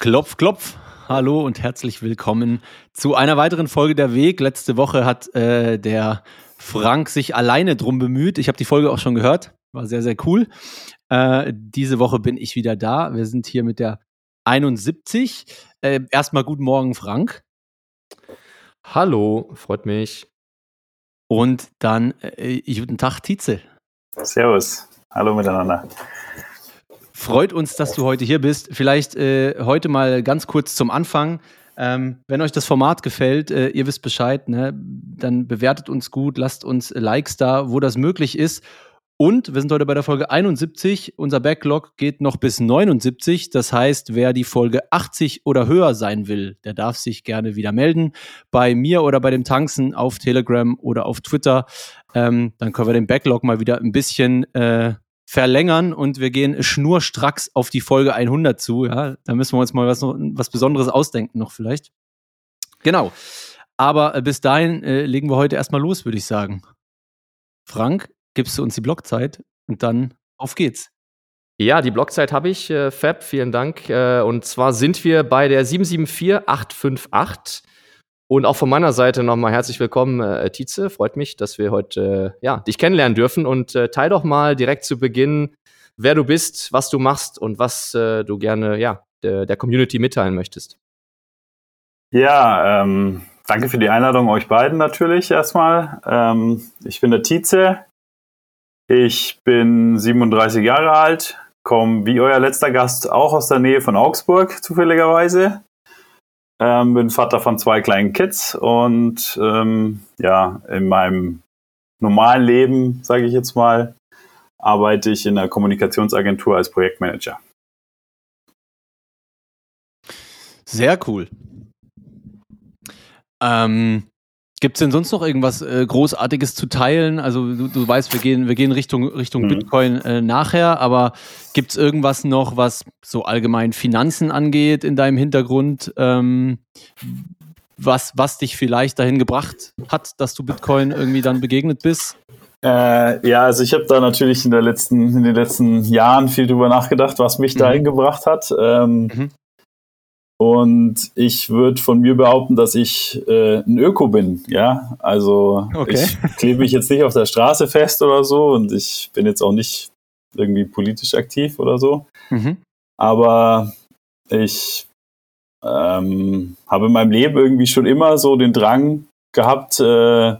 Klopf, klopf. Hallo und herzlich willkommen zu einer weiteren Folge der Weg. Letzte Woche hat äh, der Frank sich alleine drum bemüht. Ich habe die Folge auch schon gehört. War sehr, sehr cool. Äh, diese Woche bin ich wieder da. Wir sind hier mit der 71. Äh, erstmal guten Morgen, Frank. Hallo, freut mich. Und dann äh, guten Tag, Tietze. Servus. Hallo miteinander. Freut uns, dass du heute hier bist. Vielleicht äh, heute mal ganz kurz zum Anfang. Ähm, wenn euch das Format gefällt, äh, ihr wisst Bescheid, ne? dann bewertet uns gut, lasst uns Likes da, wo das möglich ist. Und wir sind heute bei der Folge 71. Unser Backlog geht noch bis 79. Das heißt, wer die Folge 80 oder höher sein will, der darf sich gerne wieder melden. Bei mir oder bei dem Tanzen auf Telegram oder auf Twitter. Ähm, dann können wir den Backlog mal wieder ein bisschen äh, verlängern und wir gehen schnurstracks auf die Folge 100 zu. Ja, da müssen wir uns mal was, was Besonderes ausdenken noch vielleicht. Genau. Aber äh, bis dahin äh, legen wir heute erstmal los, würde ich sagen. Frank, gibst du uns die Blockzeit und dann auf geht's. Ja, die Blockzeit habe ich, äh, Fab, vielen Dank. Äh, und zwar sind wir bei der 774858. Und auch von meiner Seite nochmal herzlich willkommen, äh, Tietze. Freut mich, dass wir heute äh, ja, dich kennenlernen dürfen. Und äh, teil doch mal direkt zu Beginn, wer du bist, was du machst und was äh, du gerne ja, der, der Community mitteilen möchtest. Ja, ähm, danke für die Einladung euch beiden natürlich erstmal. Ähm, ich bin der Tietze. Ich bin 37 Jahre alt, komme wie euer letzter Gast auch aus der Nähe von Augsburg, zufälligerweise. Ähm, bin Vater von zwei kleinen Kids und ähm, ja, in meinem normalen Leben, sage ich jetzt mal, arbeite ich in einer Kommunikationsagentur als Projektmanager. Sehr cool. Ähm, Gibt es denn sonst noch irgendwas äh, Großartiges zu teilen? Also du, du, weißt, wir gehen, wir gehen Richtung, Richtung mhm. Bitcoin äh, nachher, aber gibt es irgendwas noch, was so allgemein Finanzen angeht in deinem Hintergrund, ähm, was, was dich vielleicht dahin gebracht hat, dass du Bitcoin irgendwie dann begegnet bist? Äh, ja, also ich habe da natürlich in, der letzten, in den letzten Jahren viel drüber nachgedacht, was mich mhm. dahin gebracht hat. Ähm, mhm. Und ich würde von mir behaupten, dass ich äh, ein Öko bin, ja. Also okay. ich klebe mich jetzt nicht auf der Straße fest oder so und ich bin jetzt auch nicht irgendwie politisch aktiv oder so. Mhm. Aber ich ähm, habe in meinem Leben irgendwie schon immer so den Drang gehabt, äh,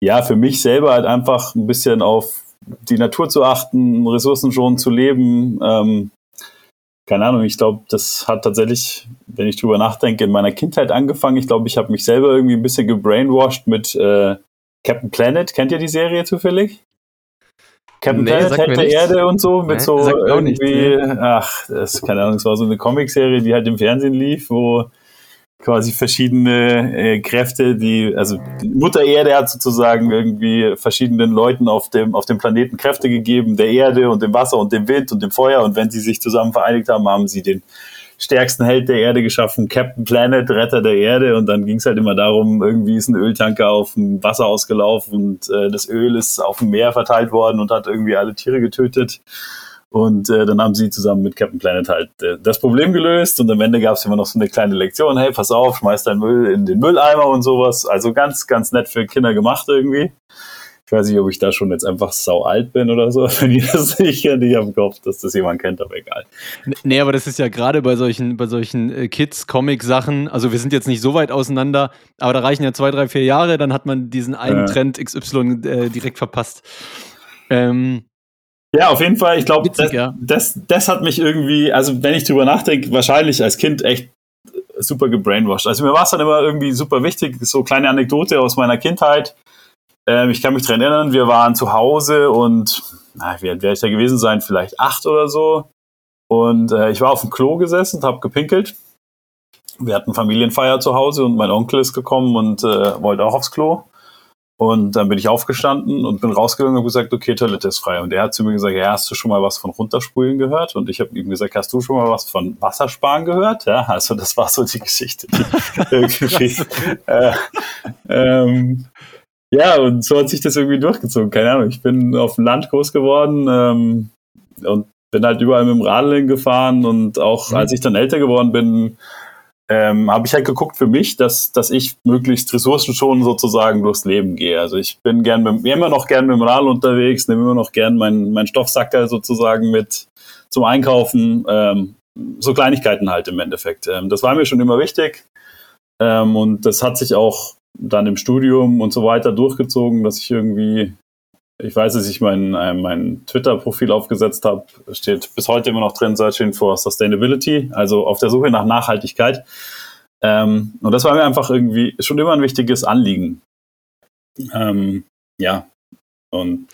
ja, für mich selber halt einfach ein bisschen auf die Natur zu achten, Ressourcen schon zu leben, ähm, keine Ahnung, ich glaube, das hat tatsächlich, wenn ich drüber nachdenke, in meiner Kindheit angefangen. Ich glaube, ich habe mich selber irgendwie ein bisschen gebrainwashed mit äh, Captain Planet. Kennt ihr die Serie zufällig? Captain nee, Planet, Held der Erde und so, mit nee, so irgendwie, nicht, ach, das, keine Ahnung, es war so eine Comicserie, die halt im Fernsehen lief, wo quasi verschiedene äh, Kräfte, die, also die Mutter Erde hat sozusagen irgendwie verschiedenen Leuten auf dem, auf dem Planeten Kräfte gegeben, der Erde und dem Wasser und dem Wind und dem Feuer. Und wenn sie sich zusammen vereinigt haben, haben sie den stärksten Held der Erde geschaffen, Captain Planet, Retter der Erde. Und dann ging es halt immer darum, irgendwie ist ein Öltanker auf dem Wasser ausgelaufen und äh, das Öl ist auf dem Meer verteilt worden und hat irgendwie alle Tiere getötet. Und äh, dann haben sie zusammen mit Captain Planet halt äh, das Problem gelöst. Und am Ende gab es immer noch so eine kleine Lektion, hey, pass auf, schmeiß dein Müll in den Mülleimer und sowas. Also ganz, ganz nett für Kinder gemacht irgendwie. Ich weiß nicht, ob ich da schon jetzt einfach sau alt bin oder so, wenn ihr das nicht kennt. Ich habe gehofft, dass das jemand kennt, aber egal. Nee, aber das ist ja gerade bei solchen, bei solchen äh, Kids-Comic-Sachen, also wir sind jetzt nicht so weit auseinander, aber da reichen ja zwei, drei, vier Jahre, dann hat man diesen einen äh. Trend XY direkt verpasst. Ähm, ja, auf jeden Fall. Ich glaube, das, ja. das, das hat mich irgendwie, also wenn ich drüber nachdenke, wahrscheinlich als Kind echt super gebrainwashed. Also mir war es dann immer irgendwie super wichtig, so kleine Anekdote aus meiner Kindheit. Ähm, ich kann mich daran erinnern, wir waren zu Hause und, na, wie alt wäre ich da gewesen sein? Vielleicht acht oder so. Und äh, ich war auf dem Klo gesessen und habe gepinkelt. Wir hatten Familienfeier zu Hause und mein Onkel ist gekommen und äh, wollte auch aufs Klo. Und dann bin ich aufgestanden und bin rausgegangen und habe gesagt, okay, Toilette ist frei. Und er hat zu mir gesagt, ja, hast du schon mal was von Runterspulen gehört? Und ich habe ihm gesagt, hast du schon mal was von Wassersparen gehört? Ja, also das war so die Geschichte. Die irgendwie, äh, ähm, ja, und so hat sich das irgendwie durchgezogen. Keine Ahnung, ich bin auf dem Land groß geworden ähm, und bin halt überall mit dem Radl gefahren und auch mhm. als ich dann älter geworden bin, ähm, habe ich halt geguckt für mich, dass, dass ich möglichst ressourcenschonend sozusagen durchs Leben gehe. Also ich bin gern mit, immer noch gern mit dem Rad unterwegs, nehme immer noch gern meinen mein Stoffsacker sozusagen mit zum Einkaufen. Ähm, so Kleinigkeiten halt im Endeffekt. Ähm, das war mir schon immer wichtig. Ähm, und das hat sich auch dann im Studium und so weiter durchgezogen, dass ich irgendwie ich weiß, dass ich mein, äh, mein Twitter-Profil aufgesetzt habe, steht bis heute immer noch drin, Searching for Sustainability, also auf der Suche nach Nachhaltigkeit. Ähm, und das war mir einfach irgendwie schon immer ein wichtiges Anliegen. Ähm, ja, und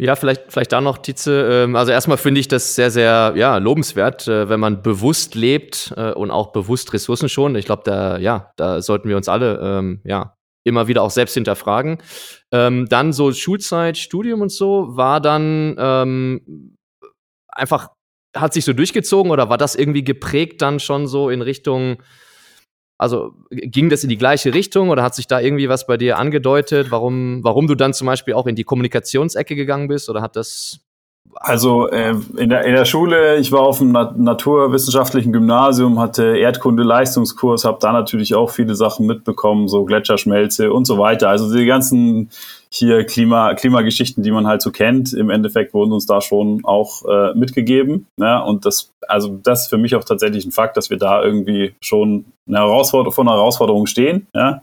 ja, vielleicht, vielleicht da noch, Tietze. Ähm, also erstmal finde ich das sehr, sehr ja, lobenswert, äh, wenn man bewusst lebt äh, und auch bewusst Ressourcen schon. Ich glaube, da, ja, da sollten wir uns alle ähm, ja, immer wieder auch selbst hinterfragen. Ähm, dann so Schulzeit, Studium und so, war dann ähm, einfach, hat sich so durchgezogen oder war das irgendwie geprägt dann schon so in Richtung, also ging das in die gleiche Richtung oder hat sich da irgendwie was bei dir angedeutet, warum, warum du dann zum Beispiel auch in die Kommunikationsecke gegangen bist oder hat das also äh, in, der, in der Schule, ich war auf dem Na naturwissenschaftlichen Gymnasium, hatte Erdkunde-Leistungskurs, habe da natürlich auch viele Sachen mitbekommen, so Gletscherschmelze und so weiter. Also die ganzen hier Klima, Klimageschichten, die man halt so kennt, im Endeffekt wurden uns da schon auch äh, mitgegeben. Ja? Und das, also das ist für mich auch tatsächlich ein Fakt, dass wir da irgendwie schon eine Herausforderung, vor einer Herausforderung stehen. Ja?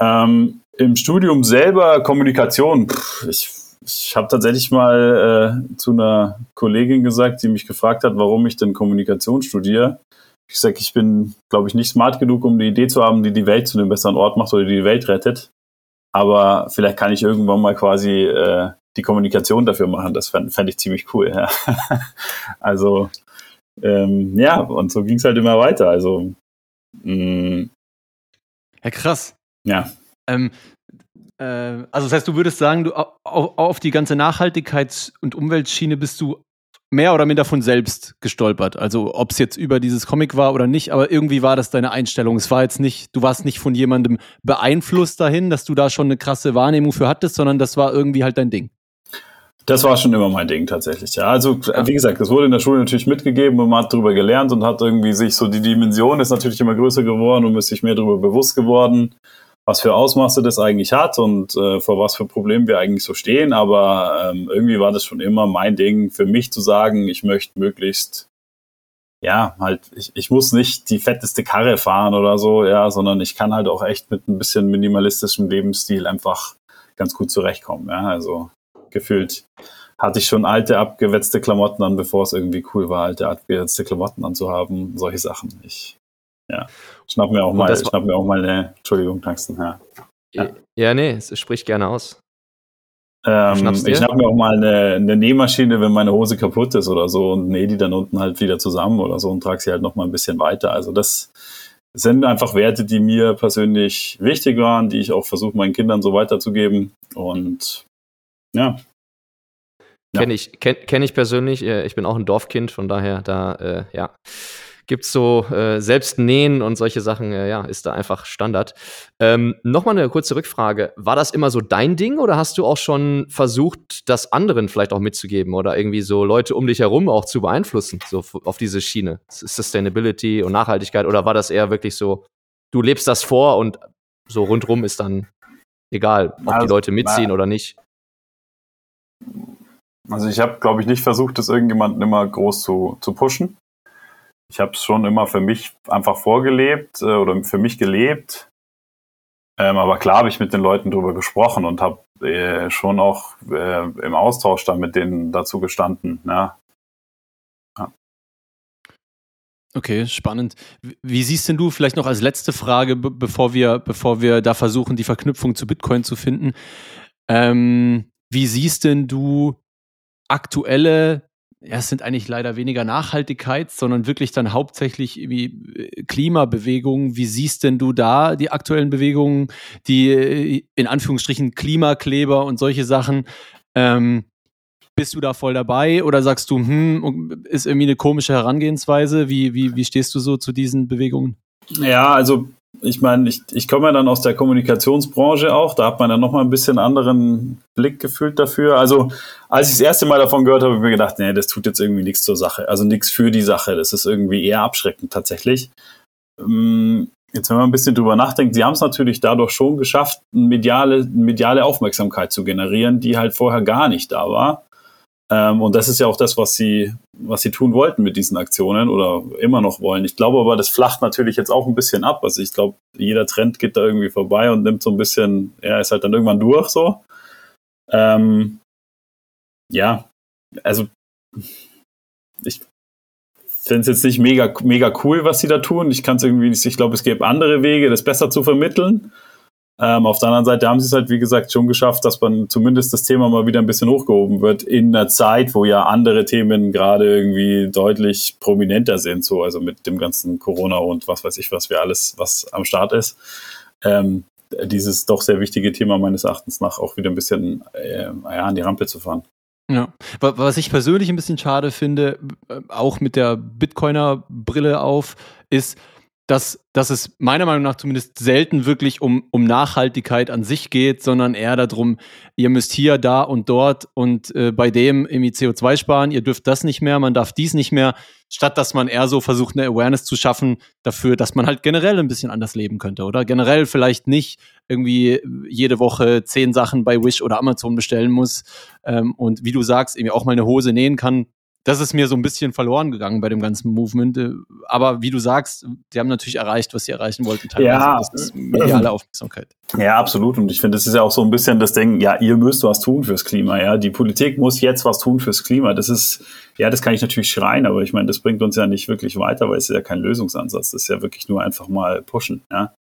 Ähm, Im Studium selber Kommunikation, pff, ich ich habe tatsächlich mal äh, zu einer Kollegin gesagt, die mich gefragt hat, warum ich denn Kommunikation studiere. Ich sage, ich bin, glaube ich, nicht smart genug, um die Idee zu haben, die die Welt zu einem besseren Ort macht oder die die Welt rettet. Aber vielleicht kann ich irgendwann mal quasi äh, die Kommunikation dafür machen. Das fände fänd ich ziemlich cool. Ja. also ähm, ja, und so ging es halt immer weiter. Also mh, mm. ja, krass. Ja. Ähm, äh, also das heißt, du würdest sagen, du auf, die ganze Nachhaltigkeits- und Umweltschiene bist du mehr oder minder von selbst gestolpert. Also ob es jetzt über dieses Comic war oder nicht, aber irgendwie war das deine Einstellung. Es war jetzt nicht, du warst nicht von jemandem beeinflusst dahin, dass du da schon eine krasse Wahrnehmung für hattest, sondern das war irgendwie halt dein Ding. Das war schon immer mein Ding tatsächlich. Ja, also ja. wie gesagt, das wurde in der Schule natürlich mitgegeben und man hat darüber gelernt und hat irgendwie sich so die Dimension ist natürlich immer größer geworden und ist sich mehr darüber bewusst geworden was für Ausmaße das eigentlich hat und äh, vor was für Problemen wir eigentlich so stehen. Aber ähm, irgendwie war das schon immer mein Ding für mich zu sagen, ich möchte möglichst, ja, halt, ich, ich muss nicht die fetteste Karre fahren oder so, ja, sondern ich kann halt auch echt mit ein bisschen minimalistischem Lebensstil einfach ganz gut zurechtkommen. Ja, also gefühlt hatte ich schon alte, abgewetzte Klamotten an, bevor es irgendwie cool war, alte, abgewetzte Klamotten anzuhaben, solche Sachen. Ich ja. Schnapp mir auch mal, schnapp mir auch mal eine, Entschuldigung, Tangsten, ja. Ja, ja nee, es spricht gerne aus. Ähm, ich schnapp mir auch mal eine, eine Nähmaschine, wenn meine Hose kaputt ist oder so und nähe die dann unten halt wieder zusammen oder so und trage sie halt noch mal ein bisschen weiter. Also das sind einfach Werte, die mir persönlich wichtig waren, die ich auch versuche, meinen Kindern so weiterzugeben. Und ja. ja. Kenne ich, kenn, kenn ich persönlich. Äh, ich bin auch ein Dorfkind, von daher da, äh, ja gibt es so äh, selbst nähen und solche Sachen, äh, ja, ist da einfach Standard. Ähm, Nochmal eine kurze Rückfrage. War das immer so dein Ding oder hast du auch schon versucht, das anderen vielleicht auch mitzugeben oder irgendwie so Leute um dich herum auch zu beeinflussen, so auf diese Schiene? Sustainability und Nachhaltigkeit oder war das eher wirklich so, du lebst das vor und so rundrum ist dann egal, ob also, die Leute mitziehen oder nicht? Also ich habe, glaube ich, nicht versucht, das irgendjemanden immer groß zu, zu pushen ich habe es schon immer für mich einfach vorgelebt äh, oder für mich gelebt. Ähm, aber klar habe ich mit den Leuten drüber gesprochen und habe äh, schon auch äh, im Austausch dann mit denen dazu gestanden. Ja. ja. Okay, spannend. Wie siehst denn du vielleicht noch als letzte Frage, bevor wir, bevor wir da versuchen, die Verknüpfung zu Bitcoin zu finden? Ähm, wie siehst denn du aktuelle ja, es sind eigentlich leider weniger Nachhaltigkeit, sondern wirklich dann hauptsächlich irgendwie äh, Klimabewegungen. Wie siehst denn du da die aktuellen Bewegungen, die äh, in Anführungsstrichen Klimakleber und solche Sachen? Ähm, bist du da voll dabei oder sagst du, hm, ist irgendwie eine komische Herangehensweise? Wie, wie, wie stehst du so zu diesen Bewegungen? Ja, also ich meine, ich, ich komme ja dann aus der Kommunikationsbranche auch, da hat man dann nochmal ein bisschen anderen Blick gefühlt dafür. Also, als ich das erste Mal davon gehört habe, habe ich mir gedacht, nee, das tut jetzt irgendwie nichts zur Sache. Also nichts für die Sache. Das ist irgendwie eher abschreckend tatsächlich. Ähm, jetzt, wenn man ein bisschen drüber nachdenkt, sie haben es natürlich dadurch schon geschafft, mediale, mediale Aufmerksamkeit zu generieren, die halt vorher gar nicht da war. Ähm, und das ist ja auch das, was sie, was sie tun wollten mit diesen Aktionen oder immer noch wollen. Ich glaube aber, das flacht natürlich jetzt auch ein bisschen ab. Also ich glaube, jeder Trend geht da irgendwie vorbei und nimmt so ein bisschen, ja, ist halt dann irgendwann durch so. Ähm, ja, also ich finde es jetzt nicht mega, mega cool, was sie da tun. Ich kann es irgendwie ich glaube, es gäbe andere Wege, das besser zu vermitteln. Ähm, auf der anderen Seite haben sie es halt, wie gesagt, schon geschafft, dass man zumindest das Thema mal wieder ein bisschen hochgehoben wird in einer Zeit, wo ja andere Themen gerade irgendwie deutlich prominenter sind, so also mit dem ganzen Corona und was weiß ich, was wir alles, was am Start ist. Ähm, dieses doch sehr wichtige Thema meines Erachtens nach auch wieder ein bisschen äh, ja, an die Rampe zu fahren. Ja, was ich persönlich ein bisschen schade finde, äh, auch mit der Bitcoiner-Brille auf, ist, dass, dass es meiner Meinung nach zumindest selten wirklich um, um Nachhaltigkeit an sich geht, sondern eher darum, ihr müsst hier, da und dort und äh, bei dem irgendwie CO2 sparen, ihr dürft das nicht mehr, man darf dies nicht mehr, statt dass man eher so versucht, eine Awareness zu schaffen dafür, dass man halt generell ein bisschen anders leben könnte, oder? Generell vielleicht nicht irgendwie jede Woche zehn Sachen bei Wish oder Amazon bestellen muss ähm, und wie du sagst, irgendwie auch mal eine Hose nähen kann, das ist mir so ein bisschen verloren gegangen bei dem ganzen Movement. Äh, aber wie du sagst, die haben natürlich erreicht, was sie erreichen wollten. Teilweise. Ja, das ist mediale Aufmerksamkeit. Ja, absolut. Und ich finde, das ist ja auch so ein bisschen das Ding, ja, ihr müsst was tun fürs Klima. Ja, die Politik muss jetzt was tun fürs Klima. Das ist, ja, das kann ich natürlich schreien, aber ich meine, das bringt uns ja nicht wirklich weiter, weil es ist ja kein Lösungsansatz. Das ist ja wirklich nur einfach mal pushen. Ja.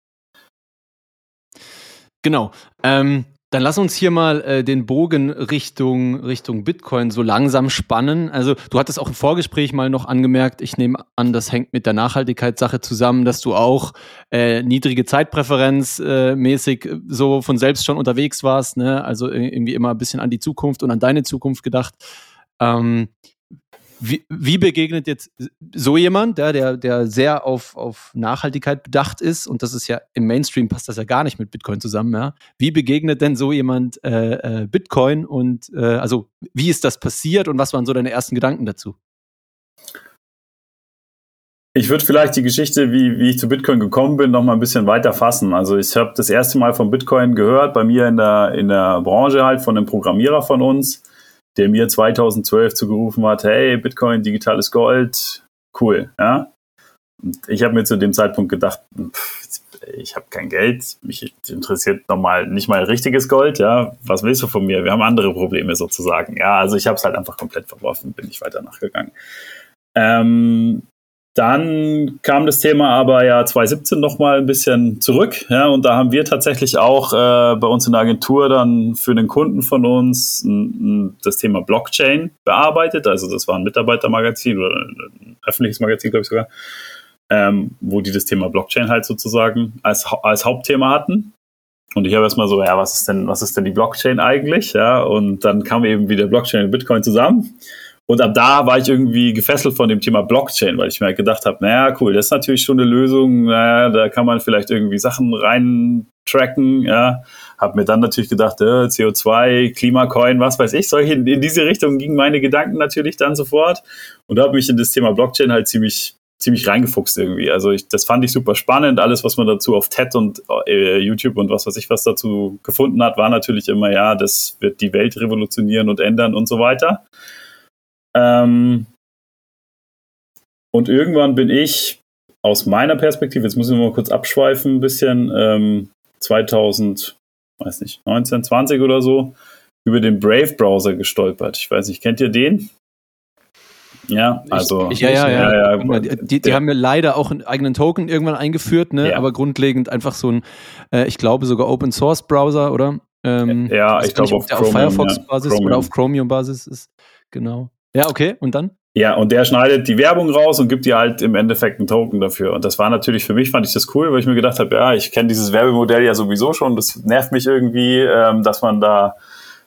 Genau. Ähm, dann lass uns hier mal äh, den Bogen Richtung, Richtung Bitcoin so langsam spannen. Also du hattest auch im Vorgespräch mal noch angemerkt, ich nehme an, das hängt mit der Nachhaltigkeitssache zusammen, dass du auch äh, niedrige Zeitpräferenz äh, mäßig so von selbst schon unterwegs warst, ne? also irgendwie immer ein bisschen an die Zukunft und an deine Zukunft gedacht. Ähm, wie, wie, begegnet jetzt so jemand, der, der, der sehr auf, auf Nachhaltigkeit bedacht ist, und das ist ja im Mainstream passt das ja gar nicht mit Bitcoin zusammen, ja? Wie begegnet denn so jemand äh, äh, Bitcoin und äh, also wie ist das passiert und was waren so deine ersten Gedanken dazu? Ich würde vielleicht die Geschichte, wie, wie ich zu Bitcoin gekommen bin, noch mal ein bisschen weiter fassen. Also ich habe das erste Mal von Bitcoin gehört, bei mir in der, in der Branche halt, von einem Programmierer von uns der mir 2012 zugerufen hat, hey, Bitcoin, digitales Gold, cool, ja. Und ich habe mir zu dem Zeitpunkt gedacht, pff, ich habe kein Geld, mich interessiert nochmal nicht mal richtiges Gold, ja. Was willst du von mir? Wir haben andere Probleme sozusagen. Ja, also ich habe es halt einfach komplett verworfen, bin ich weiter nachgegangen. Ähm, dann kam das Thema aber ja 2017 nochmal ein bisschen zurück. Ja, und da haben wir tatsächlich auch äh, bei uns in der Agentur dann für den Kunden von uns n, n, das Thema Blockchain bearbeitet. Also das war ein Mitarbeitermagazin oder ein öffentliches Magazin, glaube ich sogar, ähm, wo die das Thema Blockchain halt sozusagen als, als Hauptthema hatten. Und ich habe erstmal so, ja, was ist denn, was ist denn die Blockchain eigentlich? Ja, und dann kam eben wieder Blockchain und Bitcoin zusammen. Und ab da war ich irgendwie gefesselt von dem Thema Blockchain, weil ich mir halt gedacht habe, naja, cool, das ist natürlich schon eine Lösung, naja, da kann man vielleicht irgendwie Sachen rein tracken, ja. Hab mir dann natürlich gedacht, äh, CO2, Klimacoin, was weiß ich, solche, in, diese Richtung gingen meine Gedanken natürlich dann sofort und habe mich in das Thema Blockchain halt ziemlich ziemlich reingefuchst irgendwie. Also ich, das fand ich super spannend. Alles, was man dazu auf TED und äh, YouTube und was weiß ich was dazu gefunden hat, war natürlich immer, ja, das wird die Welt revolutionieren und ändern und so weiter. Ähm, und irgendwann bin ich aus meiner Perspektive, jetzt müssen wir mal kurz abschweifen, ein bisschen, ähm, 2000, weiß nicht, 19, 20 oder so, über den Brave-Browser gestolpert. Ich weiß nicht, kennt ihr den? Ja, also. Ich, ja, ja, ja, ja, ja. Die, die, haben mir leider auch einen eigenen Token irgendwann eingeführt, ne? Ja. aber grundlegend einfach so ein, äh, ich glaube sogar Open Source Browser, oder? Ähm, ja, ich glaube auf, auf Firefox-Basis oder auf Chromium-Basis ist. Genau. Ja, okay. Und dann? Ja, und der schneidet die Werbung raus und gibt dir halt im Endeffekt einen Token dafür. Und das war natürlich für mich, fand ich das cool, weil ich mir gedacht habe, ja, ich kenne dieses Werbemodell ja sowieso schon. Das nervt mich irgendwie, ähm, dass man da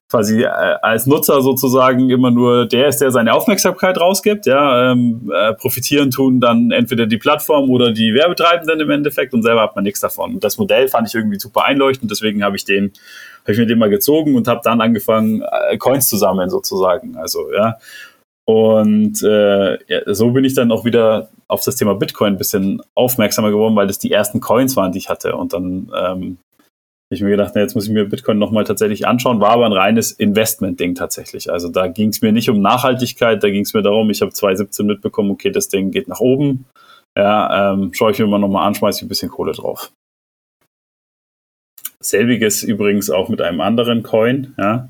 quasi äh, als Nutzer sozusagen immer nur der ist, der seine Aufmerksamkeit rausgibt. Ja, ähm, äh, profitieren tun dann entweder die Plattform oder die Werbetreibenden im Endeffekt und selber hat man nichts davon. Und das Modell fand ich irgendwie super einleuchtend, deswegen habe ich den, habe ich mir den mal gezogen und habe dann angefangen äh, Coins zu sammeln sozusagen. Also ja. Und äh, ja, so bin ich dann auch wieder auf das Thema Bitcoin ein bisschen aufmerksamer geworden, weil das die ersten Coins waren, die ich hatte. Und dann ähm, ich mir gedacht, na, jetzt muss ich mir Bitcoin nochmal tatsächlich anschauen, war aber ein reines Investment-Ding tatsächlich. Also da ging es mir nicht um Nachhaltigkeit, da ging es mir darum, ich habe 2017 mitbekommen, okay, das Ding geht nach oben. Ja, ähm, schaue ich mir mal nochmal an, schmeiße ich ein bisschen Kohle drauf. Selbiges übrigens auch mit einem anderen Coin, ja,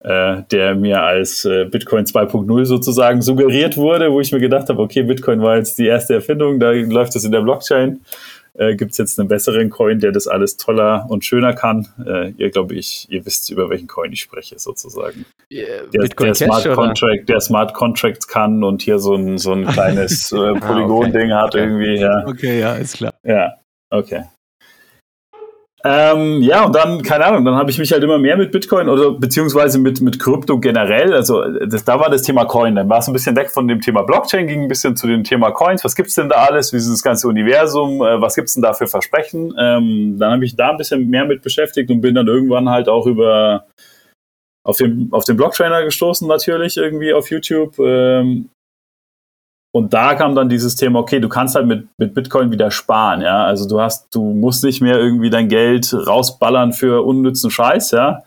äh, der mir als äh, Bitcoin 2.0 sozusagen suggeriert wurde, wo ich mir gedacht habe, okay, Bitcoin war jetzt die erste Erfindung, da läuft es in der Blockchain äh, gibt es jetzt einen besseren Coin, der das alles toller und schöner kann. Äh, ihr glaube ich, ihr wisst, über welchen Coin ich spreche, sozusagen. Yeah, der, der Smart Contract, der Smart Contracts kann und hier so ein, so ein kleines äh, Polygon-Ding ah, okay. hat okay. irgendwie. Ja. Okay, ja, ist klar. Ja, okay. Ähm, ja, und dann, keine Ahnung, dann habe ich mich halt immer mehr mit Bitcoin oder beziehungsweise mit, mit Krypto generell, also das, da war das Thema Coin, dann. War es ein bisschen weg von dem Thema Blockchain, ging ein bisschen zu dem Thema Coins, was gibt's denn da alles, wie ist das ganze Universum, äh, was gibt's denn da für Versprechen? Ähm, dann habe ich da ein bisschen mehr mit beschäftigt und bin dann irgendwann halt auch über auf den, auf den Blocktrainer gestoßen natürlich irgendwie auf YouTube. Ähm, und da kam dann dieses Thema, okay, du kannst halt mit, mit Bitcoin wieder sparen, ja. Also du hast, du musst nicht mehr irgendwie dein Geld rausballern für unnützen Scheiß, ja.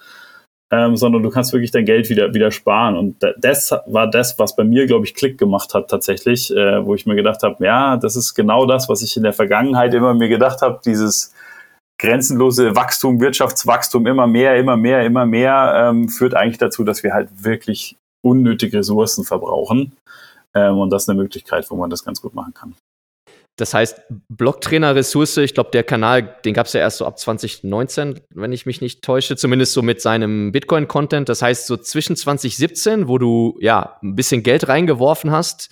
Ähm, sondern du kannst wirklich dein Geld wieder, wieder sparen. Und das war das, was bei mir, glaube ich, Klick gemacht hat tatsächlich, äh, wo ich mir gedacht habe, ja, das ist genau das, was ich in der Vergangenheit immer mir gedacht habe, dieses grenzenlose Wachstum, Wirtschaftswachstum, immer mehr, immer mehr, immer mehr, ähm, führt eigentlich dazu, dass wir halt wirklich unnötige Ressourcen verbrauchen. Ähm, und das ist eine Möglichkeit, wo man das ganz gut machen kann. Das heißt, Blocktrainer-Ressource, ich glaube, der Kanal, den gab es ja erst so ab 2019, wenn ich mich nicht täusche, zumindest so mit seinem Bitcoin-Content. Das heißt, so zwischen 2017, wo du ja ein bisschen Geld reingeworfen hast,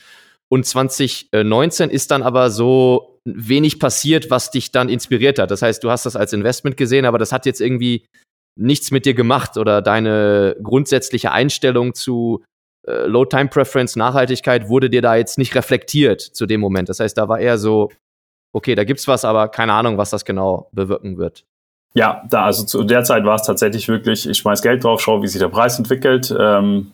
und 2019 ist dann aber so wenig passiert, was dich dann inspiriert hat. Das heißt, du hast das als Investment gesehen, aber das hat jetzt irgendwie nichts mit dir gemacht oder deine grundsätzliche Einstellung zu äh, Low Time Preference, Nachhaltigkeit wurde dir da jetzt nicht reflektiert zu dem Moment. Das heißt, da war eher so, okay, da gibt's was, aber keine Ahnung, was das genau bewirken wird. Ja, da, also zu der Zeit war es tatsächlich wirklich, ich schmeiß Geld drauf, schaue, wie sich der Preis entwickelt. Ähm,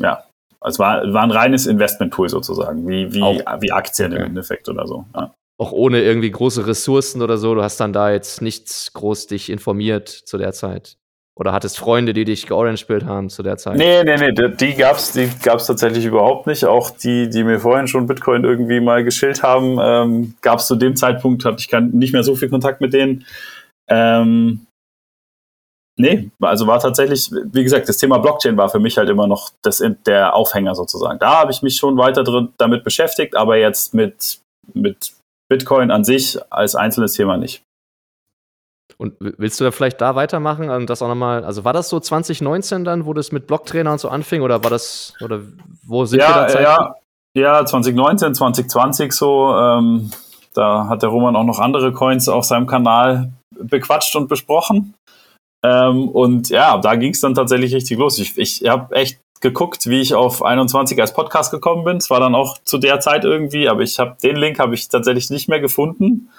ja, es war, war ein reines Investment-Tool sozusagen, wie, wie, wie Aktien okay. im Endeffekt oder so. Ja. Auch ohne irgendwie große Ressourcen oder so, du hast dann da jetzt nichts groß dich informiert zu der Zeit. Oder hattest Freunde, die dich georangebildet haben zu der Zeit? Nee, nee, nee, die gab's, die gab's tatsächlich überhaupt nicht. Auch die, die mir vorhin schon Bitcoin irgendwie mal geschillt haben, ähm, gab's zu dem Zeitpunkt, hatte ich kein, nicht mehr so viel Kontakt mit denen. Ähm, nee, also war tatsächlich, wie gesagt, das Thema Blockchain war für mich halt immer noch das, der Aufhänger sozusagen. Da habe ich mich schon weiter drin, damit beschäftigt, aber jetzt mit, mit Bitcoin an sich als einzelnes Thema nicht. Und willst du da vielleicht da weitermachen und das auch nochmal, also war das so 2019 dann, wo das mit Blocktrainer und so anfing oder war das, oder wo sind ja, wir da? Ja, ja, 2019, 2020 so, ähm, da hat der Roman auch noch andere Coins auf seinem Kanal bequatscht und besprochen. Ähm, und ja, da ging es dann tatsächlich richtig los. Ich, ich habe echt geguckt, wie ich auf 21 als Podcast gekommen bin. Es war dann auch zu der Zeit irgendwie, aber ich habe den Link habe ich tatsächlich nicht mehr gefunden.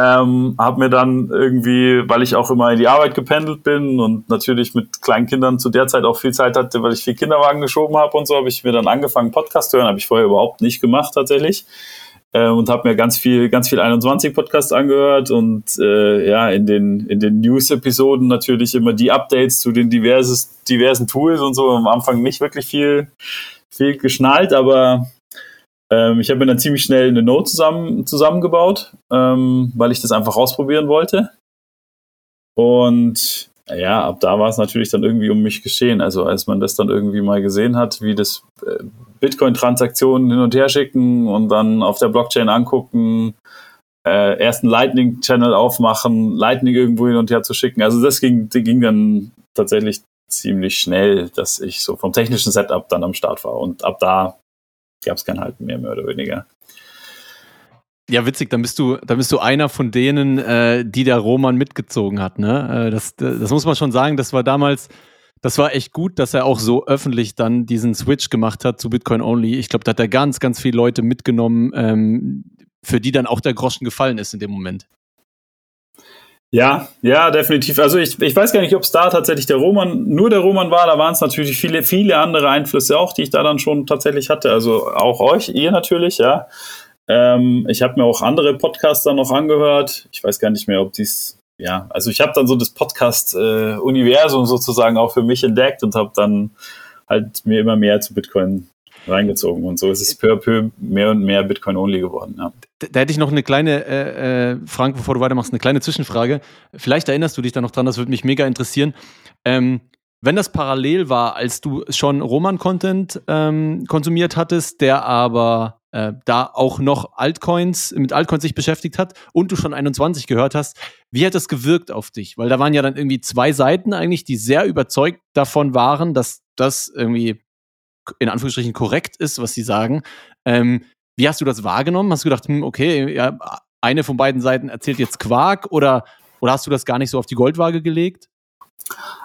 Ähm, habe mir dann irgendwie, weil ich auch immer in die Arbeit gependelt bin und natürlich mit kleinen Kindern zu der Zeit auch viel Zeit hatte, weil ich viel Kinderwagen geschoben habe und so, habe ich mir dann angefangen, Podcast zu hören. Habe ich vorher überhaupt nicht gemacht tatsächlich. Ähm, und habe mir ganz viel, ganz viel 21 Podcast angehört und äh, ja, in den, in den News-Episoden natürlich immer die Updates zu den diverses, diversen Tools und so. Am Anfang nicht wirklich viel, viel geschnallt, aber ähm, ich habe mir dann ziemlich schnell eine Note zusammen, zusammengebaut, ähm, weil ich das einfach ausprobieren wollte. Und ja, ab da war es natürlich dann irgendwie um mich geschehen. Also als man das dann irgendwie mal gesehen hat, wie das äh, Bitcoin-Transaktionen hin und her schicken und dann auf der Blockchain angucken, äh, erst einen Lightning-Channel aufmachen, Lightning irgendwo hin und her zu schicken. Also das ging, ging dann tatsächlich ziemlich schnell, dass ich so vom technischen Setup dann am Start war. Und ab da gab es kein Halten mehr, mehr oder weniger. Ja, witzig, dann bist du, dann bist du einer von denen, äh, die der Roman mitgezogen hat, ne? Äh, das, das muss man schon sagen, das war damals, das war echt gut, dass er auch so öffentlich dann diesen Switch gemacht hat zu Bitcoin Only. Ich glaube, da hat er ganz, ganz viele Leute mitgenommen, ähm, für die dann auch der Groschen gefallen ist in dem Moment. Ja, ja, definitiv. Also ich, ich weiß gar nicht, ob es da tatsächlich der Roman, nur der Roman war, da waren es natürlich viele, viele andere Einflüsse auch, die ich da dann schon tatsächlich hatte. Also auch euch, ihr natürlich, ja. Ähm, ich habe mir auch andere Podcaster noch angehört. Ich weiß gar nicht mehr, ob dies, ja, also ich habe dann so das Podcast-Universum äh, sozusagen auch für mich entdeckt und habe dann halt mir immer mehr zu Bitcoin reingezogen. Und so ist es peu à peu mehr und mehr Bitcoin-only geworden. Ja. Da, da, hätte ich noch eine kleine, äh, äh, Frank, bevor du weitermachst, eine kleine Zwischenfrage. Vielleicht erinnerst du dich da noch dran, das würde mich mega interessieren. Ähm, wenn das parallel war, als du schon Roman-Content ähm, konsumiert hattest, der aber äh, da auch noch Altcoins, mit Altcoins sich beschäftigt hat und du schon 21 gehört hast, wie hat das gewirkt auf dich? Weil da waren ja dann irgendwie zwei Seiten eigentlich, die sehr überzeugt davon waren, dass das irgendwie in Anführungsstrichen korrekt ist, was sie sagen. Ähm, wie hast du das wahrgenommen? Hast du gedacht, hm, okay, ja, eine von beiden Seiten erzählt jetzt Quark oder, oder hast du das gar nicht so auf die Goldwaage gelegt?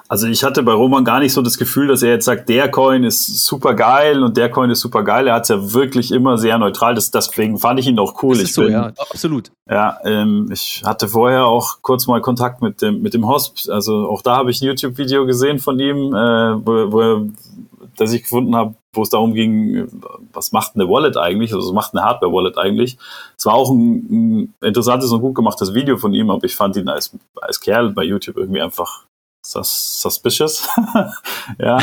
Also ich hatte bei Roman gar nicht so das Gefühl, dass er jetzt sagt, der Coin ist super geil und der Coin ist super geil. Er hat es ja wirklich immer sehr neutral. Das, deswegen fand ich ihn auch cool. Ich so, bin, ja, absolut. Ja, ähm, ich hatte vorher auch kurz mal Kontakt mit dem, mit dem Hosp. Also auch da habe ich ein YouTube-Video gesehen von ihm, äh, wo, wo er, das ich gefunden habe, wo es darum ging, was macht eine Wallet eigentlich, also was macht eine Hardware-Wallet eigentlich. Es war auch ein, ein interessantes und gut gemachtes Video von ihm, aber ich fand ihn als, als Kerl bei YouTube irgendwie einfach sus suspicious. ja.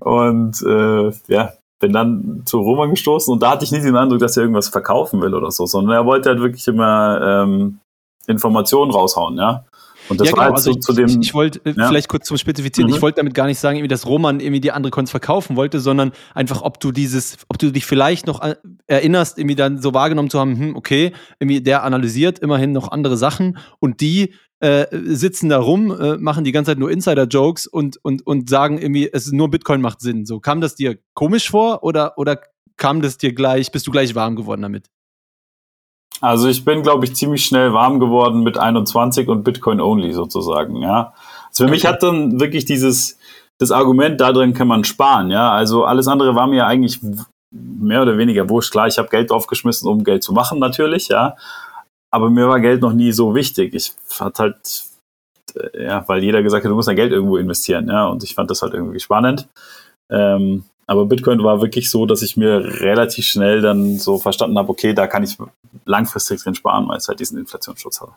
Und äh, ja, bin dann zu Roman gestoßen und da hatte ich nie den Eindruck, dass er irgendwas verkaufen will oder so, sondern er wollte halt wirklich immer ähm, Informationen raushauen, ja. Und das ja, war genau, halt also so, ich, zu dem. Ich, ich wollte äh, ja. vielleicht kurz zum Spezifizieren, mhm. ich wollte damit gar nicht sagen, irgendwie, dass Roman irgendwie die andere Coins verkaufen wollte, sondern einfach, ob du dieses, ob du dich vielleicht noch äh, erinnerst, irgendwie dann so wahrgenommen zu haben, hm, okay, irgendwie der analysiert immerhin noch andere Sachen und die äh, sitzen da rum, äh, machen die ganze Zeit nur Insider-Jokes und, und, und sagen irgendwie, es ist nur Bitcoin macht Sinn. So, kam das dir komisch vor oder, oder kam das dir gleich, bist du gleich warm geworden damit? Also ich bin, glaube ich, ziemlich schnell warm geworden mit 21 und Bitcoin only sozusagen, ja. Also für mich hat dann wirklich dieses, das Argument, da drin kann man sparen, ja. Also alles andere war mir eigentlich mehr oder weniger wurscht. Klar, ich habe Geld draufgeschmissen, um Geld zu machen natürlich, ja. Aber mir war Geld noch nie so wichtig. Ich fand halt, äh, ja, weil jeder gesagt hat, du musst dein Geld irgendwo investieren, ja. Und ich fand das halt irgendwie spannend. Ähm, aber Bitcoin war wirklich so, dass ich mir relativ schnell dann so verstanden habe, okay, da kann ich langfristig drin sparen, weil es halt diesen Inflationsschutz hat.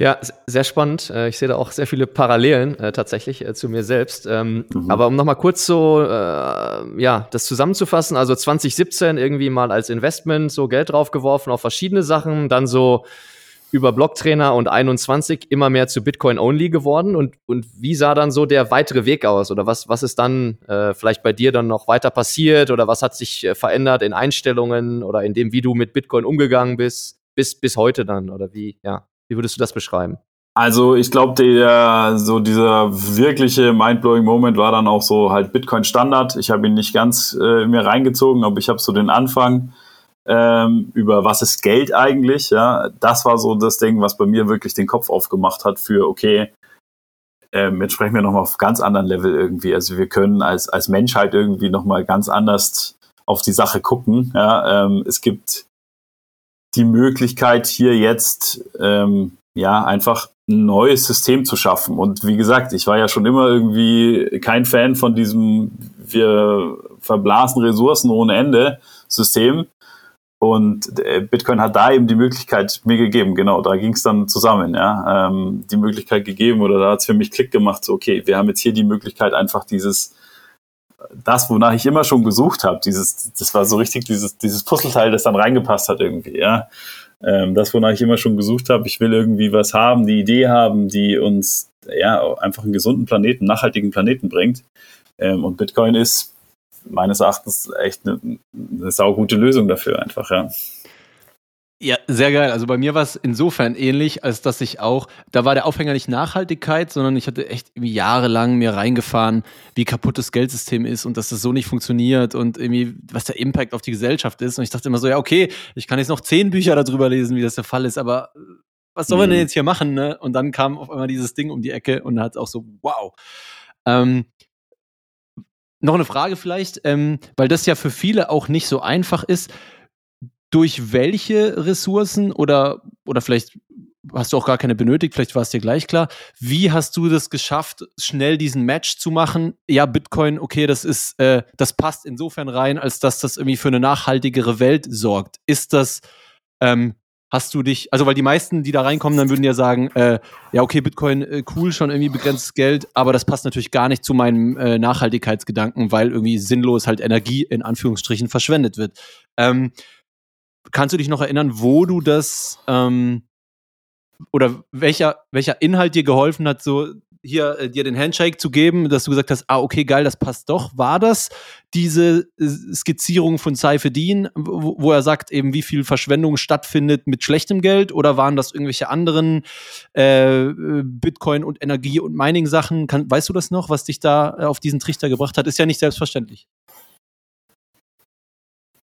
Ja, sehr spannend. Äh, ich sehe da auch sehr viele Parallelen äh, tatsächlich äh, zu mir selbst. Ähm, mhm. Aber um nochmal kurz so, äh, ja, das zusammenzufassen, also 2017 irgendwie mal als Investment so Geld draufgeworfen auf verschiedene Sachen, dann so über Blocktrainer und 21 immer mehr zu Bitcoin Only geworden und, und wie sah dann so der weitere Weg aus oder was, was ist dann äh, vielleicht bei dir dann noch weiter passiert oder was hat sich äh, verändert in Einstellungen oder in dem, wie du mit Bitcoin umgegangen bist, bis, bis heute dann oder wie, ja, wie würdest du das beschreiben? Also ich glaube, der so dieser wirkliche mindblowing Moment war dann auch so halt Bitcoin Standard. Ich habe ihn nicht ganz äh, mir reingezogen, aber ich habe so den Anfang ähm, über was ist Geld eigentlich, ja, das war so das Ding, was bei mir wirklich den Kopf aufgemacht hat für, okay, ähm, jetzt sprechen wir nochmal auf ganz anderen Level irgendwie. Also wir können als, als Menschheit irgendwie nochmal ganz anders auf die Sache gucken. Ja, ähm, es gibt die Möglichkeit hier jetzt ähm, ja einfach ein neues System zu schaffen. Und wie gesagt, ich war ja schon immer irgendwie kein Fan von diesem wir verblasen Ressourcen ohne Ende System. Und äh, Bitcoin hat da eben die Möglichkeit mir gegeben, genau, da ging es dann zusammen, ja, ähm, die Möglichkeit gegeben oder da hat es für mich Klick gemacht, so okay, wir haben jetzt hier die Möglichkeit, einfach dieses, das, wonach ich immer schon gesucht habe, dieses, das war so richtig dieses, dieses Puzzleteil, das dann reingepasst hat irgendwie, ja. Ähm, das, wonach ich immer schon gesucht habe, ich will irgendwie was haben, die Idee haben, die uns ja einfach einen gesunden Planeten, nachhaltigen Planeten bringt. Ähm, und Bitcoin ist meines Erachtens echt eine, eine saugute Lösung dafür einfach, ja. Ja, sehr geil. Also bei mir war es insofern ähnlich, als dass ich auch, da war der Aufhänger nicht Nachhaltigkeit, sondern ich hatte echt jahrelang mir reingefahren, wie kaputt das Geldsystem ist und dass das so nicht funktioniert und irgendwie, was der Impact auf die Gesellschaft ist. Und ich dachte immer so, ja, okay, ich kann jetzt noch zehn Bücher darüber lesen, wie das der Fall ist, aber was soll man denn mhm. jetzt hier machen? Ne? Und dann kam auf einmal dieses Ding um die Ecke und hat auch so, wow. Ähm, noch eine Frage vielleicht, ähm, weil das ja für viele auch nicht so einfach ist durch welche Ressourcen oder, oder vielleicht hast du auch gar keine benötigt, vielleicht war es dir gleich klar. Wie hast du das geschafft, schnell diesen Match zu machen? Ja, Bitcoin, okay, das ist, äh, das passt insofern rein, als dass das irgendwie für eine nachhaltigere Welt sorgt. Ist das, ähm, hast du dich, also weil die meisten, die da reinkommen, dann würden ja sagen, äh, ja, okay, Bitcoin, äh, cool, schon irgendwie begrenztes Geld, aber das passt natürlich gar nicht zu meinem äh, Nachhaltigkeitsgedanken, weil irgendwie sinnlos halt Energie in Anführungsstrichen verschwendet wird. Ähm, kannst du dich noch erinnern, wo du das ähm, oder welcher, welcher Inhalt dir geholfen hat, so hier äh, dir den Handshake zu geben, dass du gesagt hast, ah, okay, geil, das passt doch. War das diese äh, Skizzierung von Saifedin, wo, wo er sagt, eben wie viel Verschwendung stattfindet mit schlechtem Geld oder waren das irgendwelche anderen äh, Bitcoin und Energie und Mining Sachen? Kann, weißt du das noch, was dich da auf diesen Trichter gebracht hat? Ist ja nicht selbstverständlich.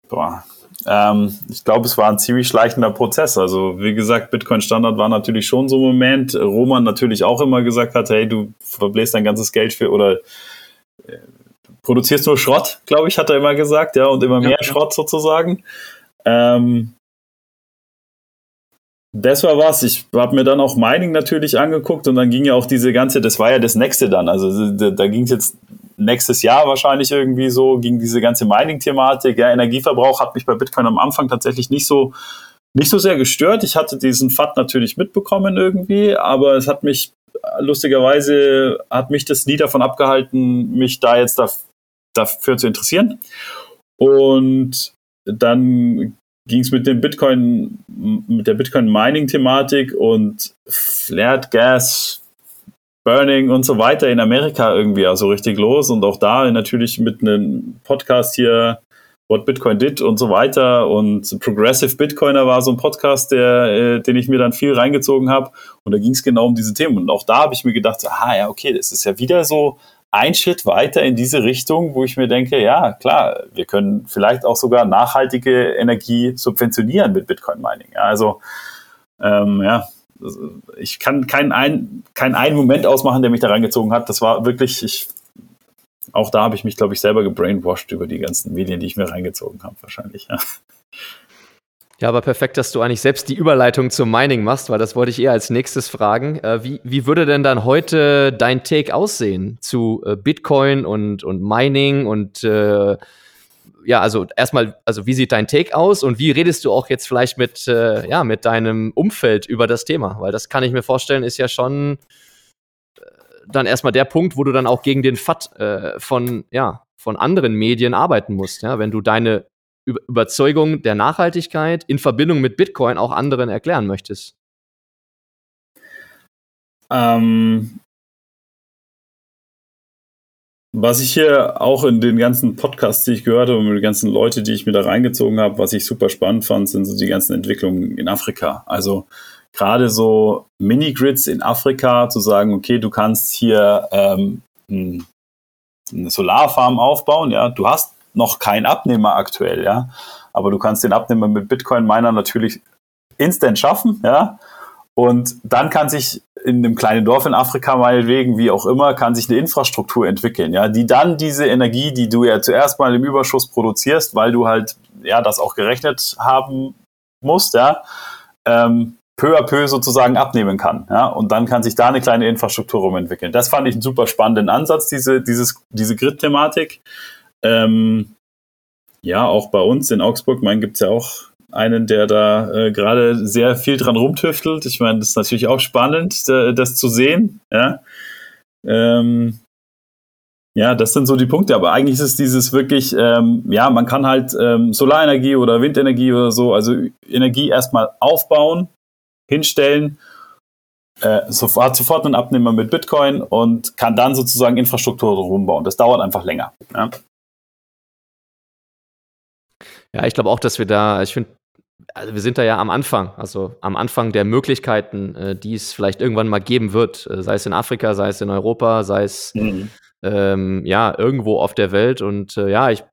Boah, ähm, ich glaube, es war ein ziemlich schleichender Prozess. Also wie gesagt, Bitcoin Standard war natürlich schon so ein Moment. Roman natürlich auch immer gesagt hat, hey, du verbläst dein ganzes Geld für oder äh, produzierst nur Schrott, glaube ich, hat er immer gesagt, ja, und immer mehr ja. Schrott sozusagen. Ähm, das war was. Ich habe mir dann auch Mining natürlich angeguckt und dann ging ja auch diese ganze, das war ja das nächste dann. Also da, da ging es jetzt nächstes Jahr wahrscheinlich irgendwie so ging diese ganze Mining-Thematik. Ja, Energieverbrauch hat mich bei Bitcoin am Anfang tatsächlich nicht so nicht so sehr gestört. Ich hatte diesen FAT natürlich mitbekommen irgendwie, aber es hat mich lustigerweise hat mich das nie davon abgehalten, mich da jetzt da, dafür zu interessieren. Und dann ging es mit dem Bitcoin, mit der Bitcoin Mining Thematik und Flared Gas Burning und so weiter in Amerika irgendwie also richtig los und auch da natürlich mit einem Podcast hier What Bitcoin Did und so weiter und Progressive Bitcoiner war so ein Podcast, der, äh, den ich mir dann viel reingezogen habe und da ging es genau um diese Themen und auch da habe ich mir gedacht, ah ja, okay, das ist ja wieder so ein Schritt weiter in diese Richtung, wo ich mir denke, ja, klar, wir können vielleicht auch sogar nachhaltige Energie subventionieren mit Bitcoin Mining. Also ähm, ja, ich kann keinen ein, keinen einen Moment ausmachen, der mich da reingezogen hat. Das war wirklich, ich, auch da habe ich mich, glaube ich, selber gebrainwashed über die ganzen Medien, die ich mir reingezogen habe, wahrscheinlich. Ja. Ja, aber perfekt, dass du eigentlich selbst die Überleitung zum Mining machst, weil das wollte ich eher als nächstes fragen. Äh, wie, wie würde denn dann heute dein Take aussehen zu äh, Bitcoin und, und Mining und äh, ja, also erstmal, also wie sieht dein Take aus und wie redest du auch jetzt vielleicht mit, äh, ja, mit deinem Umfeld über das Thema? Weil das kann ich mir vorstellen, ist ja schon äh, dann erstmal der Punkt, wo du dann auch gegen den FAT äh, von, ja, von anderen Medien arbeiten musst, ja, wenn du deine Überzeugung der Nachhaltigkeit in Verbindung mit Bitcoin auch anderen erklären möchtest. Ähm, was ich hier auch in den ganzen Podcasts, die ich gehört habe, mit den ganzen Leute, die ich mir da reingezogen habe, was ich super spannend fand, sind so die ganzen Entwicklungen in Afrika. Also gerade so Mini-Grids in Afrika, zu sagen, okay, du kannst hier ähm, eine Solarfarm aufbauen, ja, du hast noch keinen Abnehmer aktuell, ja, aber du kannst den Abnehmer mit Bitcoin-Miner natürlich instant schaffen, ja, und dann kann sich in einem kleinen Dorf in Afrika meinetwegen, wie auch immer, kann sich eine Infrastruktur entwickeln, ja, die dann diese Energie, die du ja zuerst mal im Überschuss produzierst, weil du halt ja das auch gerechnet haben musst, ja, ähm, peu à peu sozusagen abnehmen kann. Ja, und dann kann sich da eine kleine Infrastruktur rumentwickeln. Das fand ich einen super spannenden Ansatz, diese, diese Grid-Thematik. Ähm, ja, auch bei uns in Augsburg, mein gibt es ja auch einen, der da äh, gerade sehr viel dran rumtüftelt. Ich meine, das ist natürlich auch spannend, da, das zu sehen. Ja. Ähm, ja, das sind so die Punkte, aber eigentlich ist es dieses wirklich, ähm, ja, man kann halt ähm, Solarenergie oder Windenergie oder so, also Energie erstmal aufbauen, hinstellen, äh, sofort, sofort einen Abnehmer mit Bitcoin und kann dann sozusagen Infrastruktur rumbauen. Das dauert einfach länger. Ja, ja ich glaube auch, dass wir da, ich finde, also wir sind da ja am Anfang, also am Anfang der Möglichkeiten, äh, die es vielleicht irgendwann mal geben wird, äh, sei es in Afrika, sei es in Europa, sei es mhm. ähm, ja irgendwo auf der Welt. Und äh, ja, ich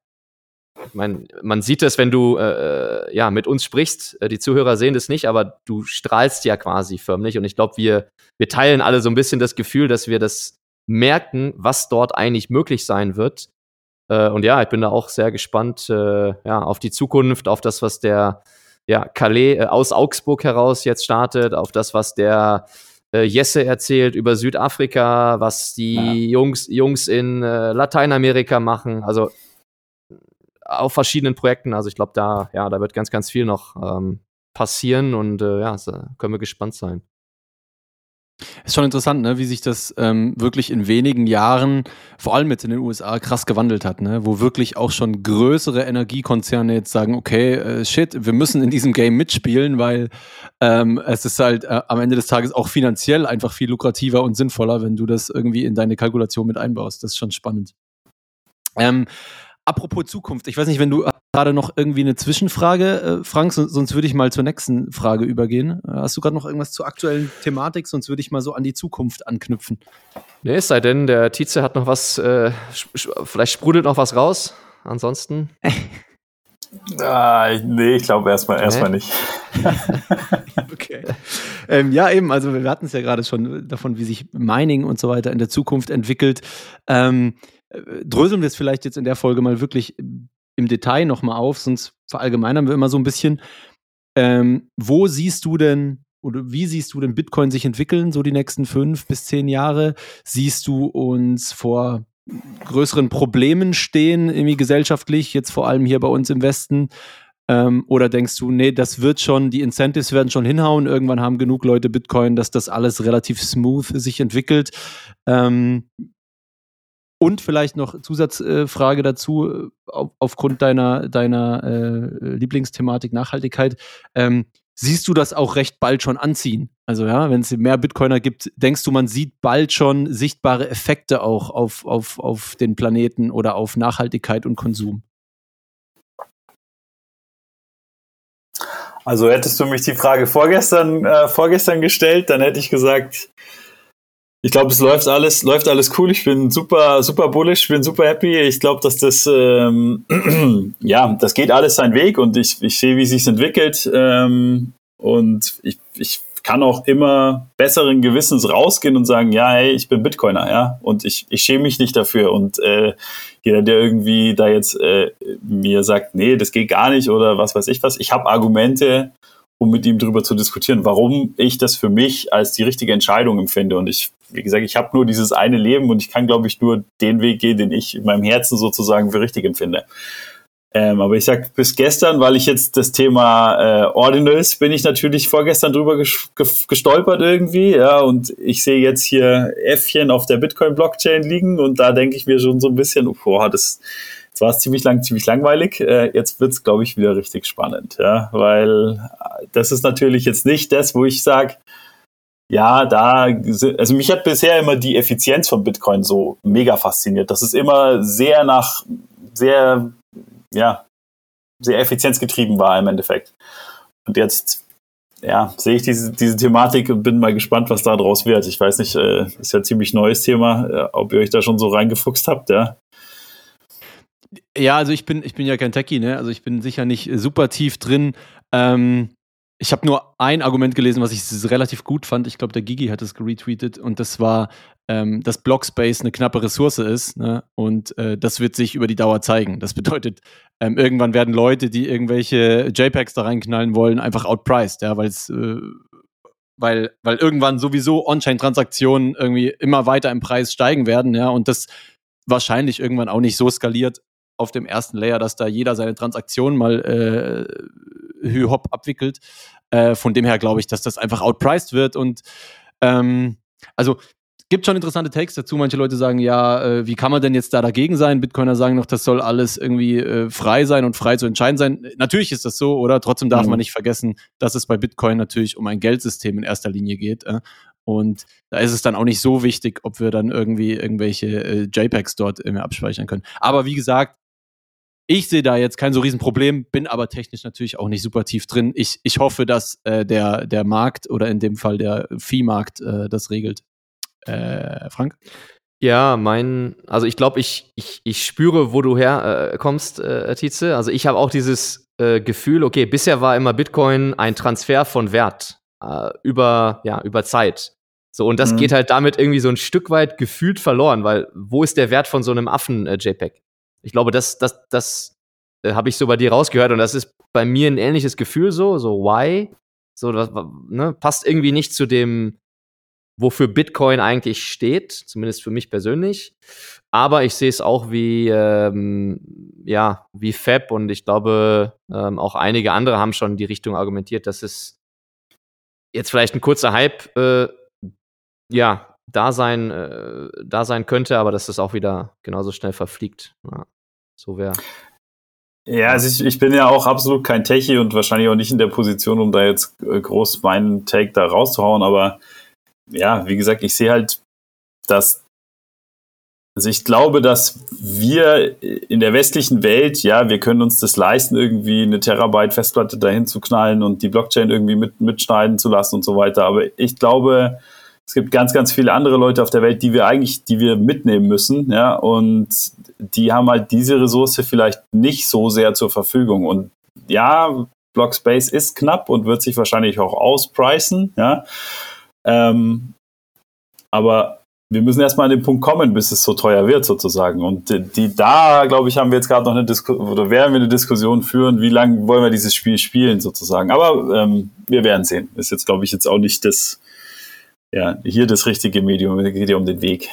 meine, man sieht es, wenn du äh, äh, ja mit uns sprichst. Äh, die Zuhörer sehen das nicht, aber du strahlst ja quasi förmlich. Und ich glaube, wir wir teilen alle so ein bisschen das Gefühl, dass wir das merken, was dort eigentlich möglich sein wird. Äh, und ja, ich bin da auch sehr gespannt äh, ja, auf die Zukunft, auf das, was der ja, Calais äh, aus Augsburg heraus jetzt startet, auf das, was der äh, Jesse erzählt über Südafrika, was die ja. Jungs, Jungs in Lateinamerika machen. Also auf verschiedenen Projekten. Also ich glaube, da, ja, da wird ganz, ganz viel noch ähm, passieren und äh, ja, können wir gespannt sein. Ist schon interessant, ne, wie sich das ähm, wirklich in wenigen Jahren, vor allem jetzt in den USA, krass gewandelt hat, ne? wo wirklich auch schon größere Energiekonzerne jetzt sagen, okay, äh, shit, wir müssen in diesem Game mitspielen, weil ähm, es ist halt äh, am Ende des Tages auch finanziell einfach viel lukrativer und sinnvoller, wenn du das irgendwie in deine Kalkulation mit einbaust. Das ist schon spannend. Ähm, apropos Zukunft, ich weiß nicht, wenn du gerade noch irgendwie eine Zwischenfrage, äh, Frank, so, sonst würde ich mal zur nächsten Frage übergehen. Äh, hast du gerade noch irgendwas zur aktuellen Thematik, sonst würde ich mal so an die Zukunft anknüpfen. Nee, es sei denn, der Tietze hat noch was, äh, vielleicht sprudelt noch was raus. Ansonsten. Ah, nee, ich glaube erstmal erstmal nicht. okay. Ähm, ja, eben, also wir hatten es ja gerade schon davon, wie sich Mining und so weiter in der Zukunft entwickelt. Ähm, äh, dröseln wir es vielleicht jetzt in der Folge mal wirklich im Detail nochmal auf, sonst verallgemeinern wir immer so ein bisschen. Ähm, wo siehst du denn oder wie siehst du denn Bitcoin sich entwickeln, so die nächsten fünf bis zehn Jahre? Siehst du uns vor größeren Problemen stehen, irgendwie gesellschaftlich, jetzt vor allem hier bei uns im Westen? Ähm, oder denkst du, nee, das wird schon, die Incentives werden schon hinhauen, irgendwann haben genug Leute Bitcoin, dass das alles relativ smooth sich entwickelt? Ähm, und vielleicht noch Zusatzfrage äh, dazu, auf, aufgrund deiner, deiner äh, Lieblingsthematik Nachhaltigkeit. Ähm, siehst du das auch recht bald schon anziehen? Also ja, wenn es mehr Bitcoiner gibt, denkst du, man sieht bald schon sichtbare Effekte auch auf, auf, auf den Planeten oder auf Nachhaltigkeit und Konsum? Also hättest du mich die Frage vorgestern, äh, vorgestern gestellt, dann hätte ich gesagt, ich glaube, es läuft alles, läuft alles cool. Ich bin super, super bullish, bin super happy. Ich glaube, dass das, ähm, ja, das geht alles seinen Weg und ich, ich sehe, wie sich entwickelt. Ähm, und ich, ich kann auch immer besseren Gewissens rausgehen und sagen, ja, hey, ich bin Bitcoiner, ja, und ich, ich schäme mich nicht dafür. Und äh, jeder, der irgendwie da jetzt äh, mir sagt, nee, das geht gar nicht oder was weiß ich was, ich habe Argumente um mit ihm darüber zu diskutieren, warum ich das für mich als die richtige Entscheidung empfinde. Und ich, wie gesagt, ich habe nur dieses eine Leben und ich kann, glaube ich, nur den Weg gehen, den ich in meinem Herzen sozusagen für richtig empfinde. Ähm, aber ich sag bis gestern, weil ich jetzt das Thema äh, Ordinals bin ich natürlich vorgestern drüber gestolpert irgendwie, ja, und ich sehe jetzt hier Äffchen auf der Bitcoin-Blockchain liegen und da denke ich mir schon so ein bisschen, boah, das, Jetzt war es ziemlich lang, ziemlich langweilig. Äh, jetzt wird es, glaube ich, wieder richtig spannend, ja, weil äh, das ist natürlich jetzt nicht das, wo ich sage, ja, da, also mich hat bisher immer die Effizienz von Bitcoin so mega fasziniert. Das ist immer sehr nach, sehr, ja, sehr effizienzgetrieben war im Endeffekt. Und jetzt, ja, sehe ich diese, diese Thematik und bin mal gespannt, was da draus wird. Ich weiß nicht, äh, ist ja ziemlich neues Thema, äh, ob ihr euch da schon so reingefuchst habt, ja. Ja, also ich bin, ich bin ja kein Techie, ne? Also ich bin sicher nicht super tief drin. Ähm, ich habe nur ein Argument gelesen, was ich relativ gut fand. Ich glaube, der Gigi hat es geretweetet und das war, ähm, dass Blockspace eine knappe Ressource ist ne? und äh, das wird sich über die Dauer zeigen. Das bedeutet, ähm, irgendwann werden Leute, die irgendwelche JPEGs da reinknallen wollen, einfach outpriced, ja, weil es äh, weil, weil irgendwann sowieso On-Chain-Transaktionen irgendwie immer weiter im Preis steigen werden, ja, und das wahrscheinlich irgendwann auch nicht so skaliert, auf dem ersten Layer, dass da jeder seine Transaktion mal äh, hü-hop abwickelt. Äh, von dem her glaube ich, dass das einfach outpriced wird und ähm, also gibt schon interessante Takes dazu. Manche Leute sagen, ja, äh, wie kann man denn jetzt da dagegen sein? Bitcoiner sagen noch, das soll alles irgendwie äh, frei sein und frei zu entscheiden sein. Natürlich ist das so, oder? Trotzdem darf mhm. man nicht vergessen, dass es bei Bitcoin natürlich um ein Geldsystem in erster Linie geht. Äh? Und da ist es dann auch nicht so wichtig, ob wir dann irgendwie irgendwelche äh, JPEGs dort äh, abspeichern können. Aber wie gesagt, Ich sehe da jetzt kein so Riesenproblem, bin aber technisch natürlich auch nicht super tief drin. Ich, ich hoffe, dass äh, der, der Markt oder in dem Fall der Viehmarkt äh, das regelt. Äh, Frank? Ja, mein, also ich glaube, ich, ich, ich spüre, wo du herkommst, äh, äh, Tietze. Also ich habe auch dieses äh, Gefühl, okay, bisher war immer Bitcoin ein Transfer von Wert äh, über, ja, über Zeit. So, und das mhm. geht halt damit irgendwie so ein Stück weit gefühlt verloren, weil wo ist der Wert von so einem Affen-JPEG? Ich glaube, das, das, das äh, habe ich so bei dir rausgehört und das ist bei mir ein ähnliches Gefühl so, so why? So, das ne, passt irgendwie nicht zu dem, wofür Bitcoin eigentlich steht, zumindest für mich persönlich. Aber ich sehe es auch wie, ähm, ja, wie Fab und ich glaube, ähm, auch einige andere haben schon die Richtung argumentiert, dass es jetzt vielleicht ein kurzer Hype, äh, ja, da sein, äh, da sein könnte, aber dass das auch wieder genauso schnell verfliegt. Ja, so wäre. Ja, also ich, ich bin ja auch absolut kein Techie und wahrscheinlich auch nicht in der Position, um da jetzt äh, groß meinen Take da rauszuhauen, aber ja, wie gesagt, ich sehe halt, dass also ich glaube, dass wir in der westlichen Welt, ja, wir können uns das leisten, irgendwie eine Terabyte Festplatte dahin zu knallen und die Blockchain irgendwie mit, mitschneiden zu lassen und so weiter. Aber ich glaube, es gibt ganz, ganz viele andere Leute auf der Welt, die wir eigentlich, die wir mitnehmen müssen, ja, und die haben halt diese Ressource vielleicht nicht so sehr zur Verfügung. Und ja, Blockspace ist knapp und wird sich wahrscheinlich auch auspreisen, ja. Ähm, aber wir müssen erstmal an den Punkt kommen, bis es so teuer wird, sozusagen. Und die, die da, glaube ich, haben wir jetzt gerade noch eine Diskussion, oder werden wir eine Diskussion führen, wie lange wollen wir dieses Spiel spielen, sozusagen. Aber ähm, wir werden sehen. Ist jetzt, glaube ich, jetzt auch nicht das, ja, hier das richtige Medium, es geht ja um den Weg.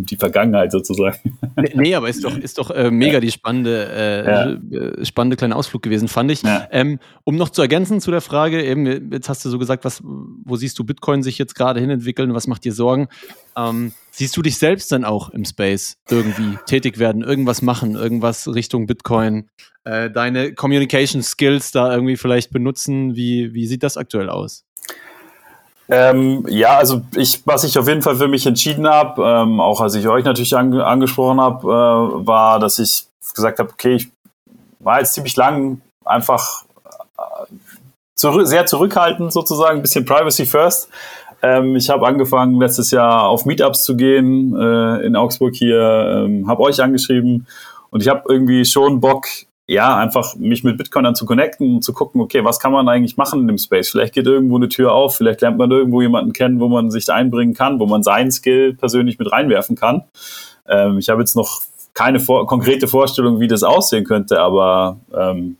um die Vergangenheit sozusagen. Nee, nee aber ist doch, ist doch äh, mega ja. die spannende, äh, ja. Äh, spannende kleine Ausflug gewesen, fand ich. Ja. Ähm, um noch zu ergänzen zu der Frage, eben, jetzt hast du so gesagt, was, wo siehst du Bitcoin sich jetzt gerade hinentwickeln, was macht dir Sorgen? Ähm, siehst du dich selbst dann auch im Space irgendwie tätig werden, irgendwas machen, irgendwas Richtung Bitcoin, äh, deine Communication Skills da irgendwie vielleicht benutzen? Wie, wie sieht das aktuell aus? Ähm, ja, also ich, was ich auf jeden Fall für mich entschieden habe, ähm, auch als ich euch natürlich an, angesprochen habe, äh, war, dass ich gesagt habe, okay, ich war jetzt ziemlich lang einfach äh, zurück, sehr zurückhaltend sozusagen, ein bisschen Privacy First. Ähm, ich habe angefangen letztes Jahr auf Meetups zu gehen äh, in Augsburg hier, ähm, habe euch angeschrieben und ich habe irgendwie schon Bock, ja, einfach mich mit Bitcoinern zu connecten und zu gucken, okay, was kann man eigentlich machen in dem Space? Vielleicht geht irgendwo eine Tür auf, vielleicht lernt man irgendwo jemanden kennen, wo man sich einbringen kann, wo man seinen Skill persönlich mit reinwerfen kann. Ähm, ich habe jetzt noch keine vor konkrete Vorstellung, wie das aussehen könnte, aber ähm,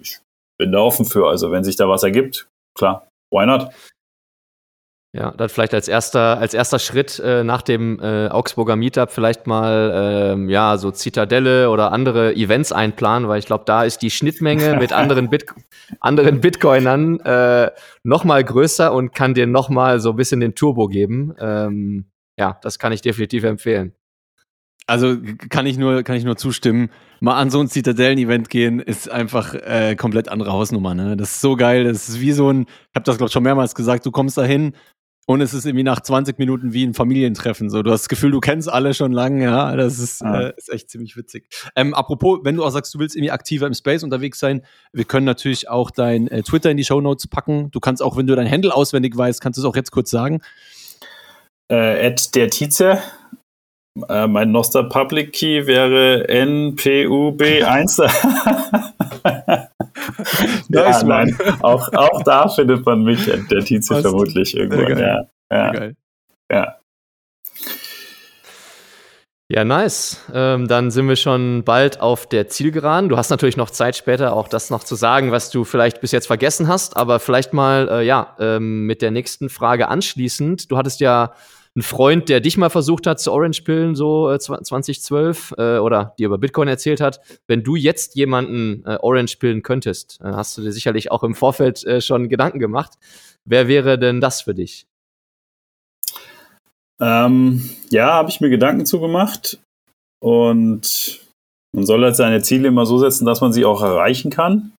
ich bin da offen für. Also wenn sich da was ergibt, klar, why not? Ja, dann vielleicht als erster, als erster Schritt äh, nach dem äh, Augsburger Meetup vielleicht mal ähm, ja so Zitadelle oder andere Events einplanen, weil ich glaube, da ist die Schnittmenge mit anderen, Bit anderen Bitcoinern äh, noch mal größer und kann dir noch mal so ein bisschen den Turbo geben. Ähm, ja, das kann ich definitiv empfehlen. Also kann ich nur, kann ich nur zustimmen. Mal an so ein Zitadellen-Event gehen, ist einfach äh, komplett andere Hausnummer. Ne? Das ist so geil. Das ist wie so ein, ich habe das glaube ich schon mehrmals gesagt, du kommst da hin, und es ist irgendwie nach 20 Minuten wie ein Familientreffen. So, du hast das Gefühl, du kennst alle schon lange, ja. Das ist, ah. äh, ist echt ziemlich witzig. Ähm, apropos, wenn du auch sagst, du willst irgendwie aktiver im Space unterwegs sein, wir können natürlich auch dein äh, Twitter in die Show Notes packen. Du kannst auch, wenn du dein Handle auswendig weißt, kannst du es auch jetzt kurz sagen. Äh, der Tietze. Äh, mein Noster Public Key wäre NPUB1. ja, nein, auch, auch da findet man mich, der Tietze vermutlich irgendwo. Ja, ja. ja. Ja, nice. Ähm, dann sind wir schon bald auf der Zielgeraden. Du hast natürlich noch Zeit später auch das noch zu sagen, was du vielleicht bis jetzt vergessen hast, aber vielleicht mal, äh, ja, ähm, mit der nächsten Frage anschließend. Du hattest ja ein Freund, der dich mal versucht hat zu Orange-Pillen, so äh, 2012, äh, oder dir über Bitcoin erzählt hat. Wenn du jetzt jemanden äh, Orange-Pillen könntest, äh, hast du dir sicherlich auch im Vorfeld äh, schon Gedanken gemacht. Wer wäre denn das für dich? Ähm, ja, habe ich mir Gedanken zugemacht. Und man soll halt seine Ziele immer so setzen, dass man sie auch erreichen kann.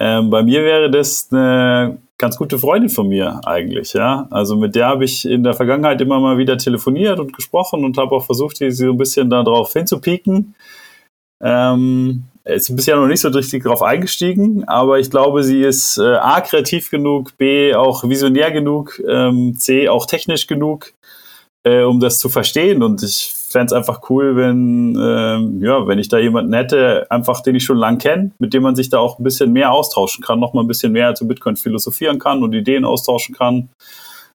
Ähm, bei mir wäre das eine ganz gute Freundin von mir eigentlich, ja. Also mit der habe ich in der Vergangenheit immer mal wieder telefoniert und gesprochen und habe auch versucht, sie so ein bisschen darauf hinzupieken. Ähm, ist bisher noch nicht so richtig darauf eingestiegen, aber ich glaube, sie ist äh, A, kreativ genug, B, auch visionär genug, ähm, C, auch technisch genug, äh, um das zu verstehen. Und ich fände es einfach cool, wenn, ähm, ja, wenn ich da jemanden hätte, einfach den ich schon lang kenne, mit dem man sich da auch ein bisschen mehr austauschen kann, noch mal ein bisschen mehr zu Bitcoin philosophieren kann und Ideen austauschen kann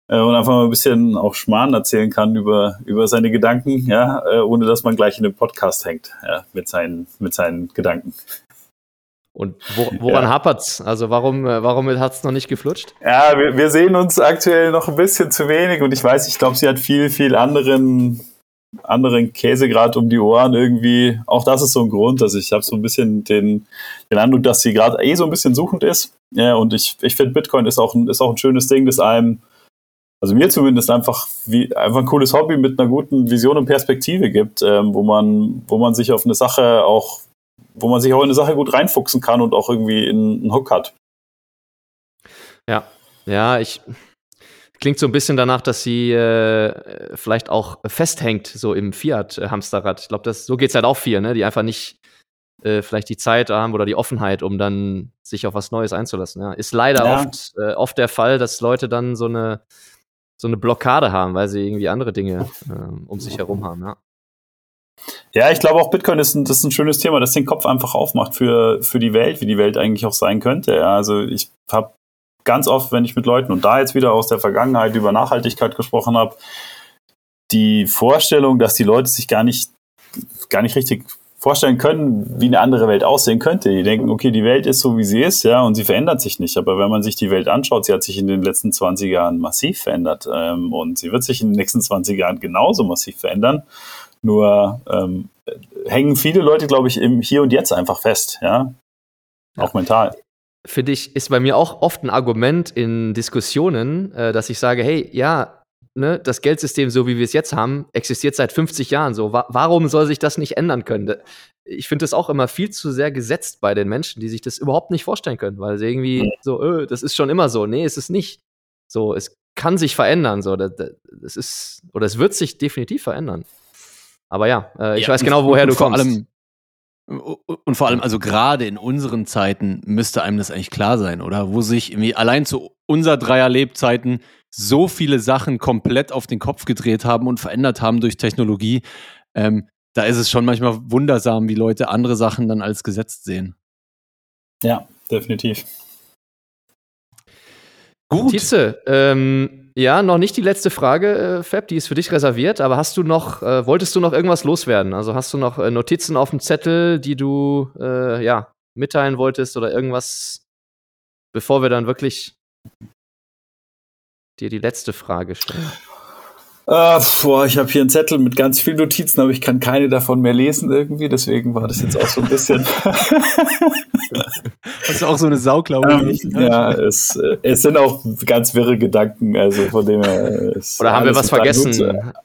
äh, und einfach mal ein bisschen auch Schmarrn erzählen kann über, über seine Gedanken, ja, äh, ohne dass man gleich in dem Podcast hängt, ja, mit seinen, mit seinen Gedanken. Und wo, woran ja. hapert's? Also warum, äh, warum hat es noch nicht geflutscht? Ja, wir, wir sehen uns aktuell noch ein bisschen zu wenig und ich weiß, ich glaube, sie hat viel, viel anderen, anderen Käse gerade um die Ohren irgendwie. Auch das ist so ein Grund. Also ich habe so ein bisschen den, den Eindruck, dass sie gerade eh so ein bisschen suchend ist. Ja, und ich, ich finde, Bitcoin ist auch, ein, ist auch ein schönes Ding, das einem also mir zumindest einfach wie einfach ein cooles Hobby mit einer guten Vision und Perspektive gibt, ähm, wo man wo man sich auf eine Sache auch wo man sich auch in eine Sache gut reinfuchsen kann und auch irgendwie einen Hook hat. Ja, ja, ich klingt so ein bisschen danach, dass sie äh, vielleicht auch festhängt so im Fiat-Hamsterrad. Ich glaube, so geht es halt auch viel, ne? Die einfach nicht äh, vielleicht die Zeit haben oder die Offenheit, um dann sich auf was Neues einzulassen. Ja. Ist leider ja. oft, äh, oft der Fall, dass Leute dann so eine so eine Blockade haben, weil sie irgendwie andere Dinge äh, um sich herum haben, ja. Ja, ich glaube auch Bitcoin ist ein, das ist ein schönes Thema, das den Kopf einfach aufmacht für, für die Welt, wie die Welt eigentlich auch sein könnte. Ja, also ich habe ganz oft, wenn ich mit Leuten und da jetzt wieder aus der Vergangenheit über Nachhaltigkeit gesprochen habe, die Vorstellung, dass die Leute sich gar nicht, gar nicht richtig vorstellen können, wie eine andere Welt aussehen könnte. Die denken, okay, die Welt ist so, wie sie ist, ja, und sie verändert sich nicht. Aber wenn man sich die Welt anschaut, sie hat sich in den letzten 20 Jahren massiv verändert ähm, und sie wird sich in den nächsten 20 Jahren genauso massiv verändern. Nur ähm, hängen viele Leute, glaube ich, im Hier und Jetzt einfach fest, ja, auch mental. Für dich ist bei mir auch oft ein Argument in Diskussionen, äh, dass ich sage, hey, ja, ne, das Geldsystem, so wie wir es jetzt haben, existiert seit 50 Jahren so. Wa warum soll sich das nicht ändern können? Ich finde das auch immer viel zu sehr gesetzt bei den Menschen, die sich das überhaupt nicht vorstellen können, weil sie irgendwie so, öh, das ist schon immer so. Nee, ist es nicht. So, es kann sich verändern. So, das, das ist, oder es wird sich definitiv verändern. Aber ja, äh, ich ja, weiß genau, woher du kommst. Allem, und vor allem, also gerade in unseren Zeiten müsste einem das eigentlich klar sein, oder? Wo sich irgendwie allein zu unser Dreier Lebzeiten so viele Sachen komplett auf den Kopf gedreht haben und verändert haben durch Technologie. Ähm, da ist es schon manchmal wundersam, wie Leute andere Sachen dann als gesetzt sehen. Ja, definitiv. Gut. Tietze, ähm, ja, noch nicht die letzte Frage, äh, Fab, die ist für dich reserviert, aber hast du noch, äh, wolltest du noch irgendwas loswerden? Also hast du noch äh, Notizen auf dem Zettel, die du, äh, ja, mitteilen wolltest oder irgendwas, bevor wir dann wirklich dir die letzte Frage stellen? Uh, boah, ich habe hier einen Zettel mit ganz vielen Notizen, aber ich kann keine davon mehr lesen irgendwie, deswegen war das jetzt auch so ein bisschen. Hast du auch so eine Sauklaue? Ähm, ja, es, äh, es sind auch ganz wirre Gedanken, also von dem her. Oder haben wir was vergessen?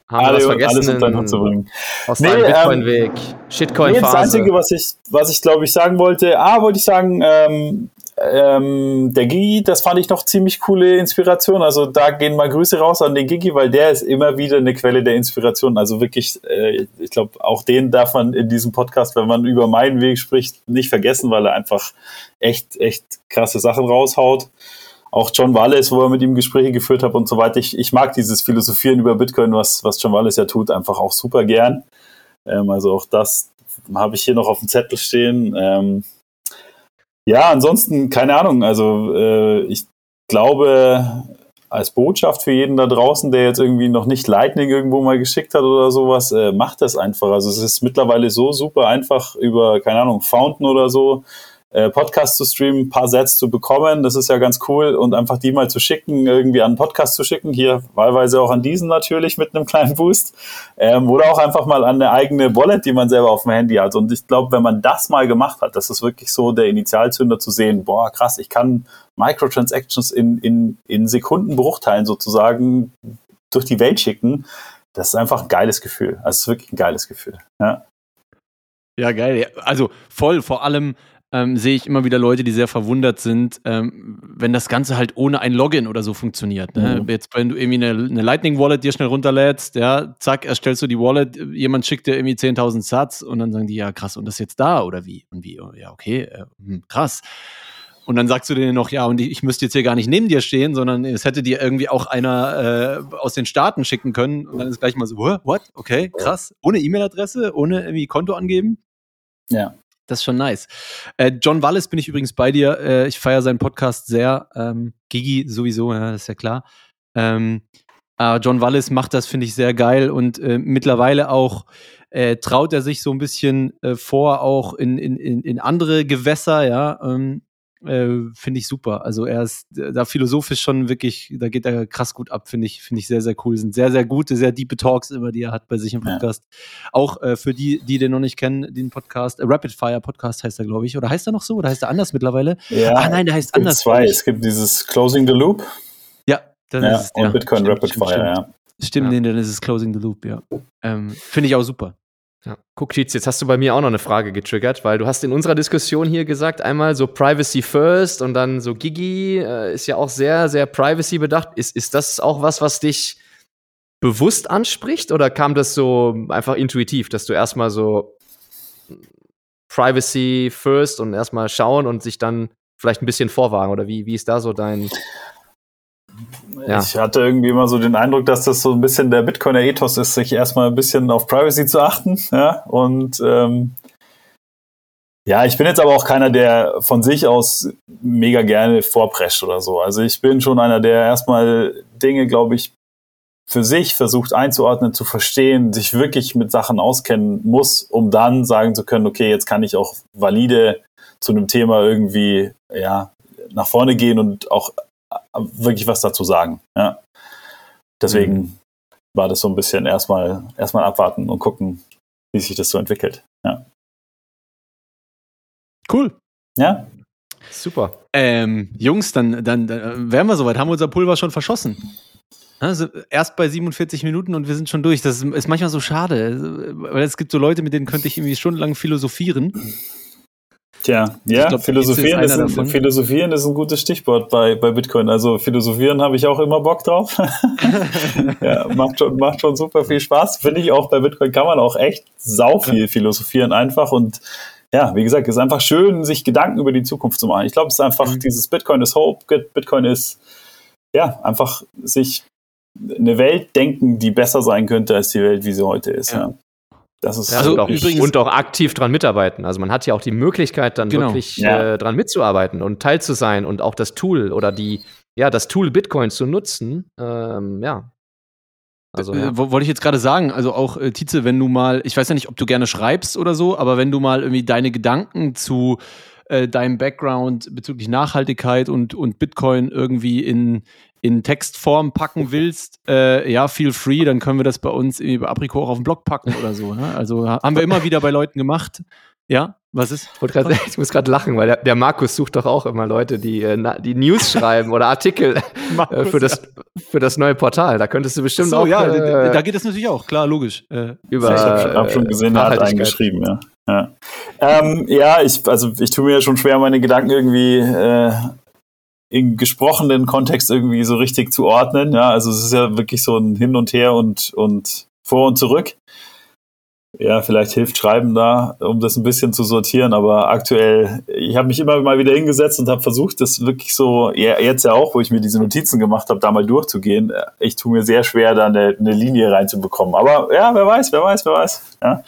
Haben wir was vergessen? Alles unter den Hut zu bringen. Aus nee, deinem Bitcoin-Weg, ähm, Shitcoin-Phase. Nee, das Einzige, was ich, was ich glaube ich sagen wollte, A, wollte ich sagen, ähm, ähm, der Gigi, das fand ich noch ziemlich coole Inspiration. Also da gehen mal Grüße raus an den Gigi, weil der ist immer wieder eine Quelle der Inspiration. Also wirklich, äh, ich glaube, auch den darf man in diesem Podcast, wenn man über meinen Weg spricht, nicht vergessen, weil er einfach echt, echt krasse Sachen raushaut. Auch John Wallace, wo er mit ihm Gespräche geführt hat und so weiter. Ich, ich mag dieses Philosophieren über Bitcoin, was, was John Wallace ja tut, einfach auch super gern. Ähm, also auch das habe ich hier noch auf dem Zettel stehen. Ähm, ja, ansonsten, keine Ahnung. Also äh, ich glaube, als Botschaft für jeden da draußen, der jetzt irgendwie noch nicht Lightning irgendwo mal geschickt hat oder sowas, äh, macht das einfach. Also es ist mittlerweile so super einfach über, keine Ahnung, Fountain oder so, äh, Podcast zu streamen, ein paar Sets zu bekommen. Das ist ja ganz cool und einfach die mal zu schicken, irgendwie an einen Podcast zu schicken. Hier wahlweise auch an diesen natürlich mit einem kleinen Boost. Ähm, oder auch einfach mal an eine eigene Wallet, die man selber auf dem Handy hat. Und ich glaube, wenn man das mal gemacht hat, das ist wirklich so der Initialzünder zu sehen, boah, krass, ich kann Microtransactions in, in, in Sekundenbruchteilen sozusagen durch die Welt schicken. Das ist einfach ein geiles Gefühl. Also es ist wirklich ein geiles Gefühl. Ja. Ja, geil. Also voll, vor allem, ähm, sehe ich immer wieder Leute, die sehr verwundert sind, ähm, wenn das Ganze halt ohne ein Login oder so funktioniert. Ne? Mhm. Jetzt, wenn du irgendwie eine, eine Lightning-Wallet dir schnell runterlädst, ja, zack, erstellst du die Wallet, jemand schickt dir irgendwie 10.000 Satz und dann sagen die, ja, krass, und das ist jetzt da oder wie? Und wie? Oh, Ja, okay, äh, hm, krass. Und dann sagst du denen noch, ja, und ich, müsste jetzt hier gar nicht neben dir stehen, sondern es hätte dir irgendwie auch einer äh, aus den Staaten schicken können. Und dann ist gleich mal so, "Hä? what? Okay, krass. Ohne E-Mail-Adresse, ohne irgendwie Konto angeben. Ja. Das ist schon nice. Äh, John Wallis bin ich übrigens bei dir. Äh, ich feiere seinen Podcast sehr. Ähm, Gigi sowieso, ja, ist ja klar. Ähm, aber John Wallis macht das, finde ich, sehr geil und äh, mittlerweile auch äh, traut er sich so ein bisschen äh, vor, auch in, in, in, in andere Gewässer, ja. Ähm, äh, finde ich super. Also er ist äh, da philosophisch schon wirklich, da geht er krass gut ab, finde ich, finde ich sehr, sehr cool. Sind sehr, sehr gute, sehr diepe Talks immer, die er hat bei sich im Ja. Podcast. Auch äh, für die, die den noch nicht kennen, den Podcast, äh, Rapid Fire Podcast heißt er, glaube ich. Oder heißt er noch so? Oder heißt er anders mittlerweile? ja. ah nein, der heißt anders. zwei. Es gibt dieses Closing the Loop Ja, dann ja, ist es, und ja. Bitcoin Stimmt, Rapid stimmt, Fire, Stimmt, ja. stimmt Ja. nee, dann ist es Closing the Loop, ja. Ähm, finde ich auch super. Ja. Guck, Tietz, jetzt hast du bei mir auch noch eine Frage getriggert, weil du hast in unserer Diskussion hier gesagt, einmal so Privacy First und dann so Gigi äh, ist ja auch sehr, sehr Privacy bedacht. Ist, ist das auch was, was dich bewusst anspricht oder kam das so einfach intuitiv, dass du erstmal so Privacy First und erstmal schauen und sich dann vielleicht ein bisschen vorwagen oder wie, wie ist da so dein. Ja. Ich hatte irgendwie immer so den Eindruck, dass das so ein bisschen der Bitcoiner Ethos ist, sich erstmal ein bisschen auf Privacy zu achten. Ja? Und ähm, ja, ich bin jetzt aber auch keiner, der von sich aus mega gerne vorprescht oder so. Also ich bin schon einer, der erstmal Dinge, glaube ich, für sich versucht einzuordnen, zu verstehen, sich wirklich mit Sachen auskennen muss, um dann sagen zu können, okay, jetzt kann ich auch valide zu einem Thema irgendwie ja, nach vorne gehen und auch wirklich was dazu sagen. Ja. Deswegen Mhm. war das so ein bisschen erstmal erstmal abwarten und gucken, wie sich das so entwickelt. Ja. Cool. Ja. Super. Ähm, Jungs, dann, dann, dann wären wir soweit. Haben wir unser Pulver schon verschossen? Also erst bei 47 Minuten und wir sind schon durch. Das ist, ist manchmal so schade, weil es gibt so Leute, mit denen könnte ich irgendwie stundenlang philosophieren. Tja, ja, glaub, philosophieren, ist ist ein, philosophieren ist ein gutes Stichwort bei, bei Bitcoin. Also philosophieren habe ich auch immer Bock drauf. ja, macht schon, macht schon super viel Spaß. Finde ich auch bei Bitcoin kann man auch echt sau viel philosophieren einfach und ja, wie gesagt, es ist einfach schön, sich Gedanken über die Zukunft zu machen. Ich glaube, es ist einfach Mhm. dieses Bitcoin ist Hope, Bitcoin ist ja einfach sich eine Welt denken, die besser sein könnte als die Welt, wie sie heute ist. Ja. Ja. Das ist Also und, auch, übrigens- und auch aktiv dran mitarbeiten. Also man hat ja auch die Möglichkeit, dann Genau. wirklich Ja. äh, dran mitzuarbeiten und Teil zu sein und auch das Tool oder die, ja, das Tool Bitcoin zu nutzen. Ähm, ja. Also, ja. Äh, wo- Wollte ich jetzt gerade sagen, also auch äh, Tietze, wenn du mal, ich weiß ja nicht, ob du gerne schreibst oder so, aber wenn du mal irgendwie deine Gedanken zu äh, deinem Background bezüglich Nachhaltigkeit und, und Bitcoin irgendwie in, in Textform packen willst, äh, ja, feel free, dann können wir das bei uns irgendwie bei Apriko auch auf den Blog packen oder so. Ne? Also ha- haben wir immer wieder bei Leuten gemacht. Ja, was ist? Ich, grad, ich muss gerade lachen, weil der, der Markus sucht doch auch immer Leute, die, äh, die News schreiben oder Artikel äh, für, das, für das neue Portal. Da könntest du bestimmt so, auch ja, äh, da- geht es natürlich auch, klar, logisch. Äh, über ich habe hab schon äh, gesehen, er hat einen geschrieben, ja. Ja, ähm, ja ich, also ich tue mir ja schon schwer, meine Gedanken irgendwie äh, im gesprochenen Kontext irgendwie so richtig zu ordnen. Ja, also es ist ja wirklich so ein Hin und Her und, und vor und zurück. Ja, vielleicht hilft Schreiben da, um das ein bisschen zu sortieren, aber aktuell, ich habe mich immer mal wieder hingesetzt und habe versucht, das wirklich so, ja, jetzt ja auch, wo ich mir diese Notizen gemacht habe, da mal durchzugehen. Ich tue mir sehr schwer, da eine, eine Linie reinzubekommen. Aber ja, wer weiß, wer weiß, wer weiß. Ja.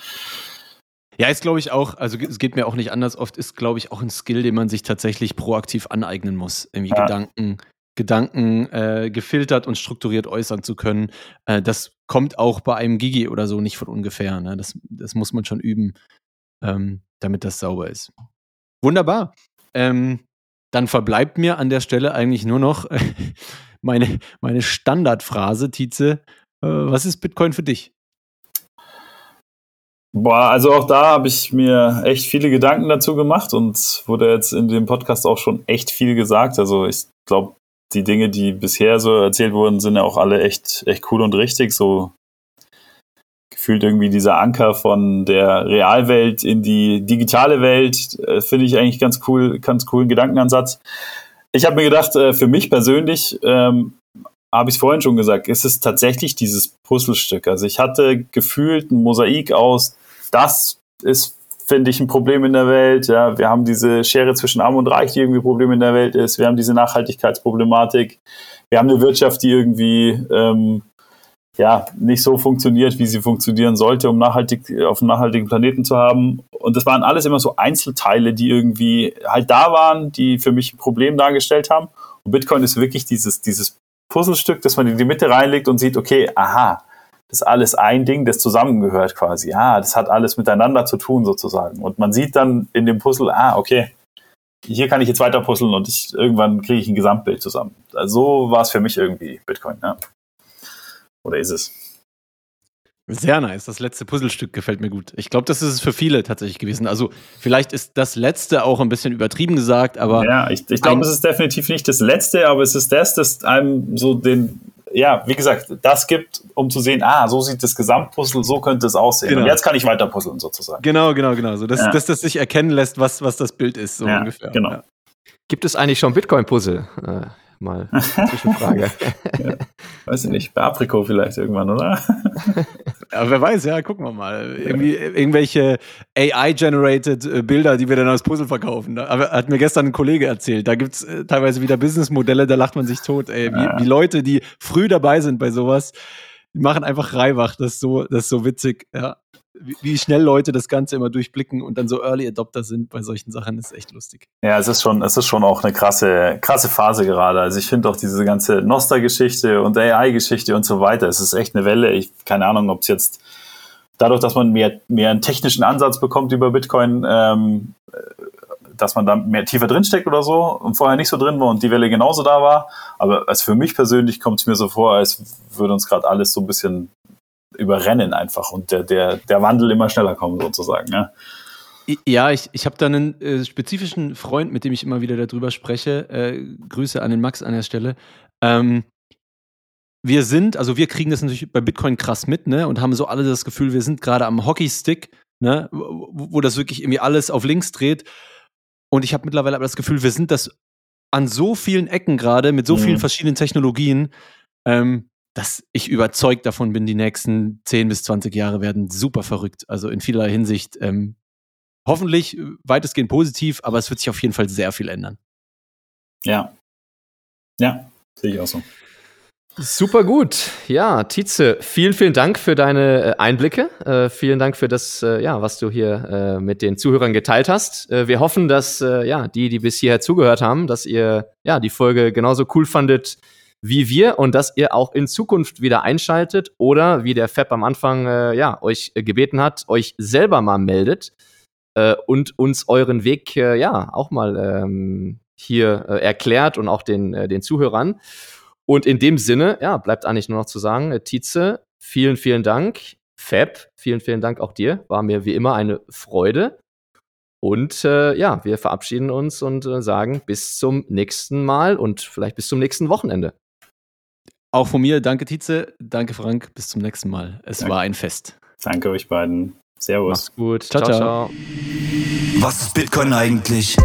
Ja, ist glaube ich auch, also es geht mir auch nicht anders, oft ist glaube ich auch ein Skill, den man sich tatsächlich proaktiv aneignen muss, irgendwie Ja. Gedanken, Gedanken äh, gefiltert und strukturiert äußern zu können. Äh, das kommt auch bei einem Gigi oder so nicht von ungefähr. Ne? Das, das muss man schon üben, ähm, damit das sauber ist. Wunderbar. Ähm, dann verbleibt mir an der Stelle eigentlich nur noch meine, meine Standardphrase, Tietze. Äh, was ist Bitcoin für dich? Boah, also auch da habe ich mir echt viele Gedanken dazu gemacht und wurde jetzt in dem Podcast auch schon echt viel gesagt. Also ich glaube, die Dinge, die bisher so erzählt wurden, sind ja auch alle echt, echt cool und richtig. So gefühlt irgendwie dieser Anker von der Realwelt in die digitale Welt, äh, finde ich eigentlich ganz cool, ganz coolen Gedankenansatz. Ich habe mir gedacht, äh, für mich persönlich, ähm, habe ich es vorhin schon gesagt, ist es tatsächlich dieses Puzzlestück. Also ich hatte gefühlt ein Mosaik aus, das ist, finde ich, ein Problem in der Welt. Ja, wir haben diese Schere zwischen Arm und Reich, die irgendwie ein Problem in der Welt ist. Wir haben diese Nachhaltigkeitsproblematik. Wir haben eine Wirtschaft, die irgendwie ähm, ja, nicht so funktioniert, wie sie funktionieren sollte, um nachhaltig auf einem nachhaltigen Planeten zu haben. Und das waren alles immer so Einzelteile, die irgendwie halt da waren, die für mich ein Problem dargestellt haben. Und Bitcoin ist wirklich dieses, dieses Puzzlestück, das man in die Mitte reinlegt und sieht, okay, aha, das ist alles ein Ding, das zusammengehört quasi. Ah, das hat alles miteinander zu tun sozusagen. Und man sieht dann in dem Puzzle, ah, okay, hier kann ich jetzt weiter puzzeln und ich, irgendwann kriege ich ein Gesamtbild zusammen. Also so war es für mich irgendwie Bitcoin. Ja. Oder ist es? Sehr nice. Das letzte Puzzlestück gefällt mir gut. Ich glaube, das ist es für viele tatsächlich gewesen. Also, vielleicht ist das letzte auch ein bisschen übertrieben gesagt, aber. Ja, ich, ich glaube, es ist definitiv nicht das letzte, aber es ist das, das einem so den, ja, wie gesagt, das gibt, um zu sehen, ah, so sieht das Gesamtpuzzle, so könnte es aussehen. Genau. Und jetzt kann ich weiter puzzeln sozusagen. Genau, genau, genau. So, dass, ja. dass das sich erkennen lässt, was, was das Bild ist, so ja, ungefähr. Genau. Ja. Gibt es eigentlich schon Bitcoin-Puzzle? Mal Zwischenfrage. ja, weiß ich nicht, bei Apriko vielleicht irgendwann, oder? ja, wer weiß, ja, gucken wir mal. Irgendwie irgendwelche AI-generated äh, Bilder, die wir dann als Puzzle verkaufen. Da hat mir gestern ein Kollege erzählt. Da gibt es äh, teilweise wieder Businessmodelle, da lacht man sich tot, ey. Wie, ja. wie Leute, die früh dabei sind bei sowas, die machen einfach Reihwach. Das ist so, das ist so witzig, ja wie, wie, schnell Leute das Ganze immer durchblicken und dann so Early Adopter sind bei solchen Sachen, ist echt lustig. Ja, es ist schon, es ist schon auch eine krasse, krasse Phase gerade. Also ich finde auch diese ganze Noster-Geschichte und AI-Geschichte und so weiter, es ist echt eine Welle. Ich keine Ahnung, ob es jetzt dadurch, dass man mehr, mehr einen technischen Ansatz bekommt über Bitcoin, ähm, dass man da mehr tiefer drinsteckt oder so und vorher nicht so drin war und die Welle genauso da war. Aber als für mich persönlich kommt es mir so vor, als würde uns gerade alles so ein bisschen überrennen einfach und der, der, der Wandel immer schneller kommen sozusagen. Ja. Ja, ich, ich habe da einen äh, spezifischen Freund, mit dem ich immer wieder darüber spreche. Äh, Grüße an den Max an der Stelle. Ähm, wir sind, also wir kriegen das natürlich bei Bitcoin krass mit, ne? Und haben so alle das Gefühl, wir sind gerade am Hockeystick, ne? Wo, wo, das wirklich irgendwie alles auf links dreht. Und ich habe mittlerweile aber das Gefühl, wir sind das an so vielen Ecken gerade, mit so mhm. vielen verschiedenen Technologien. Ähm, dass ich überzeugt davon bin, die nächsten 10 bis 20 Jahre werden super verrückt. Also in vielerlei Hinsicht ähm, hoffentlich äh, weitestgehend positiv, aber es wird sich auf jeden Fall sehr viel ändern. Ja. Ja, sehe ich auch so. Super gut. Ja, Tietze, vielen, vielen Dank für deine äh, Einblicke. Äh, vielen Dank für das, äh, ja, was du hier äh, mit den Zuhörern geteilt hast. Äh, wir hoffen, dass ja, die, die bis hierher zugehört haben, dass ihr ja die Folge genauso cool fandet wie wir und dass ihr auch in Zukunft wieder einschaltet oder wie der Fab am Anfang äh, ja euch äh, gebeten hat, euch selber mal meldet äh, und uns euren Weg äh, ja auch mal ähm, hier äh, erklärt und auch den äh, den Zuhörern. Und in dem Sinne, ja, bleibt eigentlich nur noch zu sagen, Tietze, vielen, vielen Dank. Fab, vielen, vielen Dank auch dir. War mir wie immer eine Freude. Und äh, ja, wir verabschieden uns und äh, sagen bis zum nächsten Mal und vielleicht bis zum nächsten Wochenende. Auch von mir, danke Tietze, danke Frank, bis zum nächsten Mal. Es danke. war ein Fest. Danke euch beiden. Servus. Macht's gut. ciao. ciao. ciao. Was ist Bitcoin eigentlich?